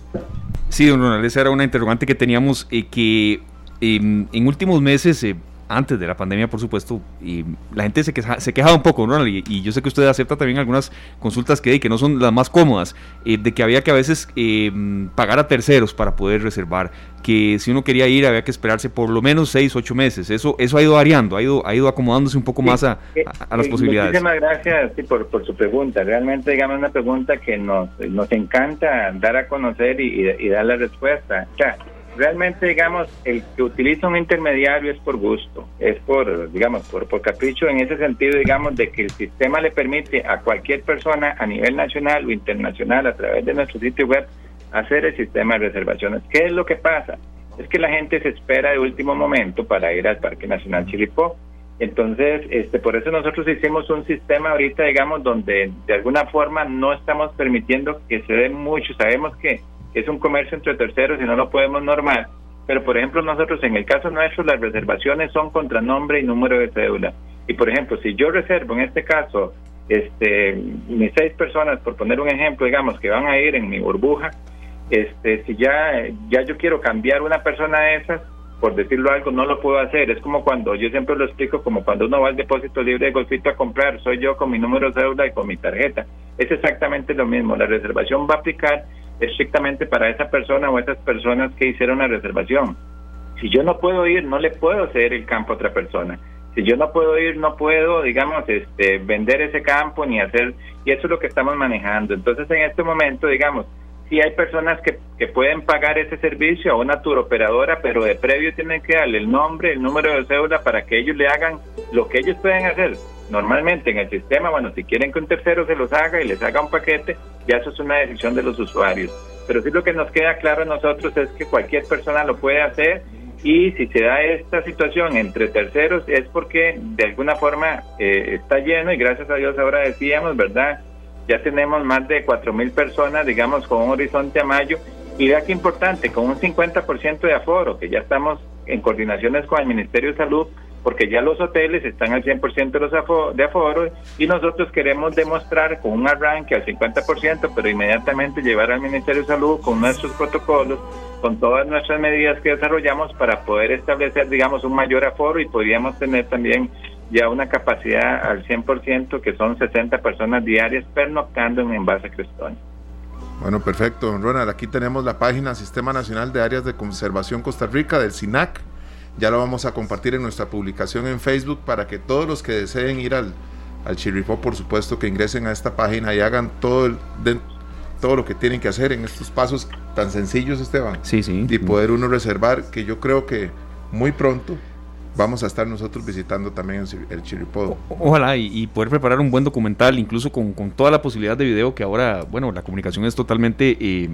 Sí, don Ronald, esa era una interrogante que teníamos eh, que em, en últimos meses... Eh, antes de la pandemia, por supuesto, y la gente se, queja, se quejaba un poco, ¿no? Y, yo sé que usted acepta también algunas consultas que, que no son las más cómodas, eh, de que había que a veces eh, pagar a terceros para poder reservar, que si uno quería ir había que esperarse por lo menos seis, ocho meses. Eso eso ha ido variando, ha ido, ha ido acomodándose un poco más a, las posibilidades. Muchísimas gracias por, por su pregunta. Realmente, digamos, una pregunta que nos, nos encanta dar a conocer y, y, dar la respuesta. O realmente, digamos, el que utiliza un intermediario es por gusto, es por, digamos, por, por capricho en ese sentido, digamos, de que el sistema le permite a cualquier persona a nivel nacional o internacional a través de nuestro sitio web hacer el sistema de reservaciones. ¿Qué es lo que pasa? Es que la gente se espera de último momento para ir al Parque Nacional Chilipó. Entonces, este, por eso nosotros hicimos un sistema ahorita, digamos, donde de alguna forma no estamos permitiendo que se den mucho. Sabemos que es un comercio entre terceros y no lo podemos normar. Pero, por ejemplo, nosotros, en el caso nuestro, las reservaciones son contra nombre y número de cédula. Y, por ejemplo, si yo reservo, en este caso, este, mis seis personas, por poner un ejemplo, digamos, que van a ir en mi burbuja, este, si ya, ya yo quiero cambiar una persona de esas, por decirlo algo, no lo puedo hacer. Es como cuando, yo siempre lo explico, como cuando uno va al depósito libre de golfito a comprar, soy yo con mi número de cédula y con mi tarjeta. Es exactamente lo mismo. La reservación va a aplicar estrictamente para esa persona o esas personas que hicieron la reservación. Si yo no puedo ir, no le puedo ceder el campo a otra persona. Si yo no puedo ir, no puedo, digamos, este, vender ese campo ni hacer, y eso es lo que estamos manejando. Entonces, en este momento, digamos, si hay personas que, que pueden pagar ese servicio a una turoperadora, pero de previo tienen que darle el nombre, el número de cédula para que ellos le hagan lo que ellos pueden hacer. Normalmente en el sistema, bueno, si quieren que un tercero se los haga y les haga un paquete, ya eso es una decisión de los usuarios. Pero sí lo que nos queda claro a nosotros es que cualquier persona lo puede hacer y si se da esta situación entre terceros es porque de alguna forma eh, está lleno y gracias a Dios ahora decíamos, ¿verdad? Ya tenemos más de 4.000 personas, digamos, con un horizonte a mayo. Y vea qué importante, con un 50% de aforo, que ya estamos en coordinaciones con el Ministerio de Salud, porque ya los hoteles están al 100% de, los aforo, de aforo y nosotros queremos demostrar con un arranque al 50%, pero inmediatamente llevar al Ministerio de Salud con nuestros protocolos, con todas nuestras medidas que desarrollamos para poder establecer, digamos, un mayor aforo y podríamos tener también ya una capacidad al 100%, que son 60 personas diarias pernoctando en Envase Crestón. Bueno, perfecto, don Ronald. Aquí tenemos la página Sistema Nacional de Áreas de Conservación Costa Rica del SINAC. Ya lo vamos a compartir en nuestra publicación en Facebook para que todos los que deseen ir al, al Chirripó, por supuesto, que ingresen a esta página y hagan todo, el, todo lo que tienen que hacer en estos pasos tan sencillos, Esteban. Sí, sí. Y poder uno reservar, que yo creo que muy pronto vamos a estar nosotros visitando también el Chiripodo. Ojalá y, poder preparar un buen documental, incluso con, con, toda la posibilidad de video que ahora, bueno, la comunicación es totalmente eh,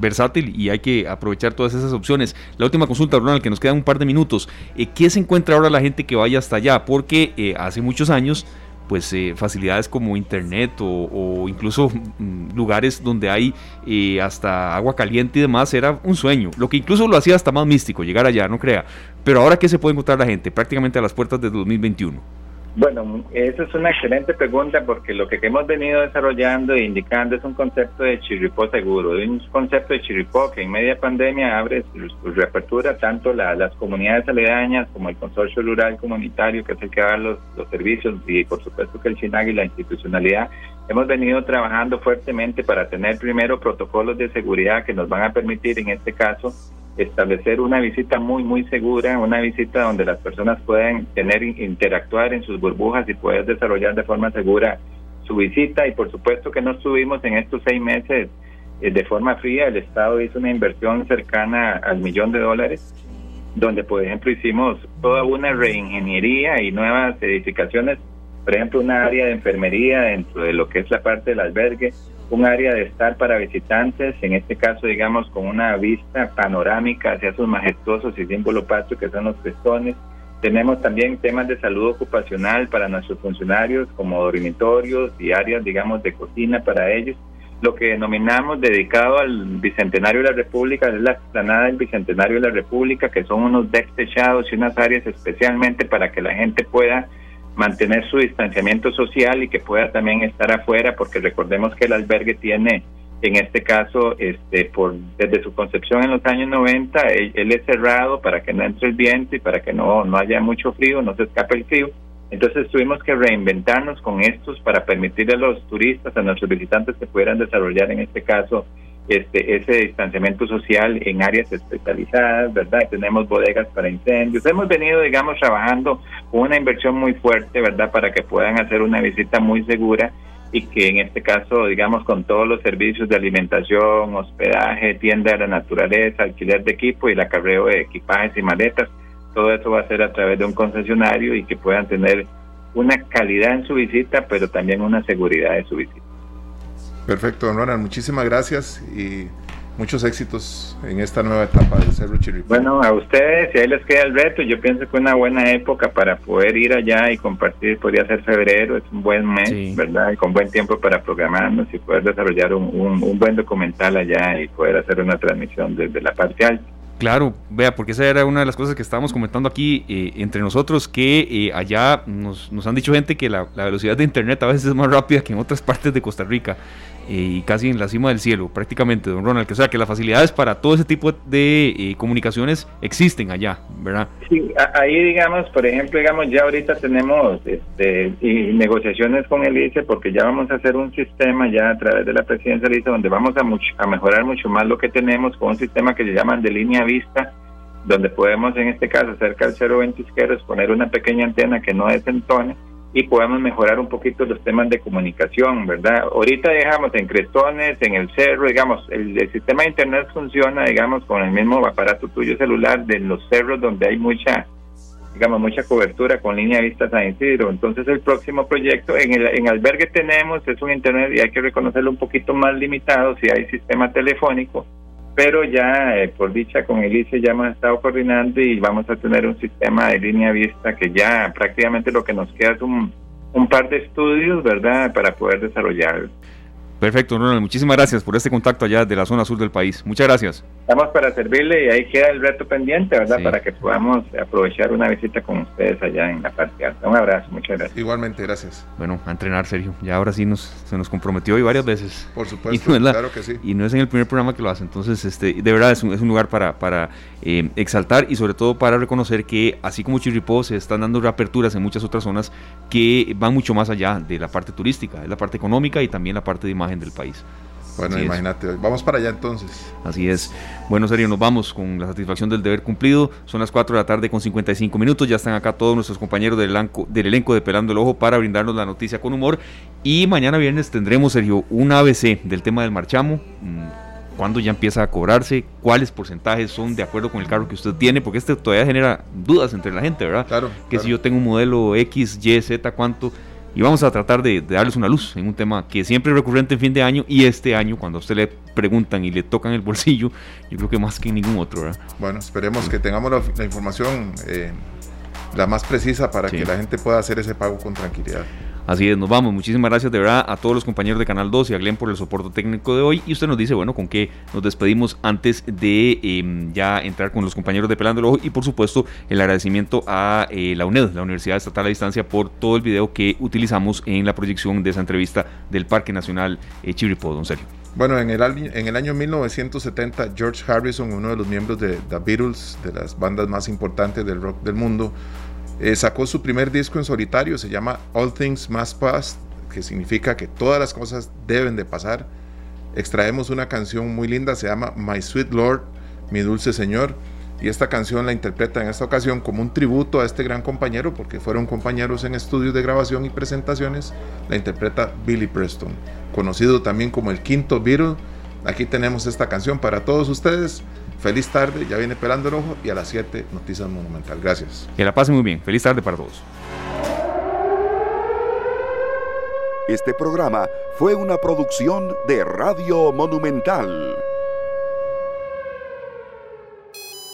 versátil y hay que aprovechar todas esas opciones. La última consulta, Ronald, que nos quedan un par de minutos. Eh, ¿Qué se encuentra ahora la gente que vaya hasta allá? Porque eh, hace muchos años pues eh, facilidades como internet o, incluso mm, lugares donde hay eh, hasta agua caliente y demás era un sueño, lo que incluso lo hacía hasta más místico llegar allá, no crea. Pero ahora qué se puede encontrar la gente prácticamente a las puertas de 2021. Bueno, esa es una excelente pregunta porque lo que hemos venido desarrollando e indicando es un concepto de chirripó seguro, un concepto de chirripó que en media pandemia abre su, reapertura tanto las comunidades aledañas como el consorcio rural comunitario que es el que da los, los servicios y por supuesto que el CHINAG y la institucionalidad. Hemos venido trabajando fuertemente para tener primero protocolos de seguridad que nos van a permitir en este caso establecer una visita muy, muy segura, una visita donde las personas pueden tener, interactuar en sus burbujas y poder desarrollar de forma segura su visita. Y por supuesto que no estuvimos en estos seis meses eh, de forma fría. El Estado hizo una inversión cercana al millón de dólares, donde por ejemplo hicimos toda una reingeniería y nuevas edificaciones, por ejemplo una área de enfermería dentro de lo que es la parte del albergue, un área de estar para visitantes, en este caso, digamos, con una vista panorámica hacia sus majestuosos y símbolo patrio que son los festones. Tenemos también temas de salud ocupacional para nuestros funcionarios, como dormitorios y áreas, digamos, de cocina para ellos. Lo que denominamos dedicado al Bicentenario de la República es la explanada del Bicentenario de la República, que son unos decks techados y unas áreas especialmente para que la gente pueda mantener su distanciamiento social y que pueda también estar afuera, porque recordemos que el albergue tiene, en este caso, este, por desde su concepción en los años 90, él, es cerrado para que no entre el viento y para que no, no haya mucho frío, no se escape el frío. Entonces tuvimos que reinventarnos con estos para permitirle a los turistas, a nuestros visitantes que pudieran desarrollar en este caso este, ese distanciamiento social en áreas especializadas, ¿verdad? Tenemos bodegas para incendios. Hemos venido, digamos, trabajando con una inversión muy fuerte, ¿verdad? Para que puedan hacer una visita muy segura y que en este caso, digamos, con todos los servicios de alimentación, hospedaje, tienda de la naturaleza, alquiler de equipo y el acarreo de equipajes y maletas, todo eso va a ser a través de un concesionario y que puedan tener una calidad en su visita, pero también una seguridad de su visita. Perfecto, don Ronald, muchísimas gracias y muchos éxitos en esta nueva etapa del Cerro Chirripó. Bueno, a ustedes, si ahí les queda el reto, yo pienso que una buena época para poder ir allá y compartir podría ser febrero, es un buen mes, ¿verdad? Y con buen tiempo para programarnos y poder desarrollar un, un buen documental allá y poder hacer una transmisión desde la parte alta. Claro, vea, porque esa era una de las cosas que estábamos comentando aquí eh, entre nosotros, que eh, allá nos, han dicho gente que la, velocidad de internet a veces es más rápida que en otras partes de Costa Rica. Y casi en la cima del cielo, prácticamente, don Ronald, que o sea que las facilidades para todo ese tipo de eh, comunicaciones existen allá, ¿verdad? Sí, ahí digamos, por ejemplo, digamos, ya ahorita tenemos este, y negociaciones con el ICE porque ya vamos a hacer un sistema ya a través de la presidencia del ICE donde vamos a, mucho, a mejorar mucho más lo que tenemos con un sistema que se llaman de línea vista, donde podemos en este caso cerca del 020 izquierdos poner una pequeña antena que no desentone y podemos mejorar un poquito los temas de comunicación, ¿verdad? Ahorita dejamos en Crestones, en el cerro, digamos, el, sistema de internet funciona, digamos, con el mismo aparato tuyo celular de los cerros donde hay mucha, digamos, mucha cobertura con línea de vista San Isidro. Entonces el próximo proyecto, en el en albergue tenemos, es un internet y hay que reconocerlo un poquito más limitado si hay sistema telefónico, pero ya eh, por dicha con el ICE ya hemos estado coordinando y vamos a tener un sistema de línea vista que ya prácticamente lo que nos queda es un, un par de estudios, ¿verdad?, para poder desarrollar. Perfecto, Ronald. Muchísimas gracias por este contacto allá de la zona sur del país. Muchas gracias. Estamos para servirle y ahí queda el reto pendiente, ¿verdad? Para que podamos aprovechar una visita con ustedes allá en la parte alta. Un abrazo, muchas gracias. Igualmente, gracias. Bueno, a entrenar, Sergio. Ya ahora sí nos, se nos comprometió y varias veces. Por supuesto, claro que sí. Y no es en el primer programa que lo hace. Entonces, este, de verdad es un, es un lugar para, para eh, exaltar y sobre todo para reconocer que así como Chirripó se están dando reaperturas en muchas otras zonas que van mucho más allá de la parte turística, de la parte económica y también la parte de imagen del país. Bueno, imagínate, vamos para allá entonces. Así es. Bueno, serio, nos vamos con la satisfacción del deber cumplido. Son las 4 de la tarde con 55 minutos. Ya están acá todos nuestros compañeros del elenco, del elenco de Pelando el Ojo para brindarnos la noticia con humor. Y mañana viernes tendremos, Sergio, un ABC del tema del marchamo. Mm, ¿Cuándo ya empieza a cobrarse? ¿Cuáles porcentajes son de acuerdo con el carro que usted tiene? Porque este todavía genera dudas entre la gente, ¿verdad? Claro. Que si yo tengo un modelo X, Y, Z, ¿cuánto? Y vamos a tratar de, darles una luz en un tema que siempre es recurrente en fin de año y este año cuando a usted le preguntan y le tocan el bolsillo, yo creo que más que ningún otro. ¿verdad? Bueno, esperemos que tengamos la, información eh, la más precisa para que la gente pueda hacer ese pago con tranquilidad. Así es, nos vamos. Muchísimas gracias de verdad a todos los compañeros de Canal 2 y a Glenn por el soporte técnico de hoy. Y usted nos dice, bueno, con qué nos despedimos antes de em, ya entrar con los compañeros de Pelando el Ojo. Y por supuesto, el agradecimiento a eh, la UNED, la Universidad Estatal a Distancia, por todo el video que utilizamos en la proyección de esa entrevista del Parque Nacional eh, Chirripó, don Sergio. Bueno, en el, en el año 1970, George Harrison, uno de los miembros de The Beatles, de las bandas más importantes del rock del mundo, eh, sacó su primer disco en solitario, se llama All Things Must Pass, que significa que todas las cosas deben de pasar. Extraemos una canción muy linda, se llama My Sweet Lord, Mi Dulce Señor, y esta canción la interpreta en esta ocasión como un tributo a este gran compañero, porque fueron compañeros en estudios de grabación y presentaciones, la interpreta Billy Preston, conocido también como el quinto Beatle. Aquí tenemos esta canción para todos ustedes. Feliz tarde, ya viene pelando el ojo y a las 7 Noticias Monumental. Gracias. Que la pasen muy bien. Feliz tarde para todos. Este programa fue una producción de Radio Monumental.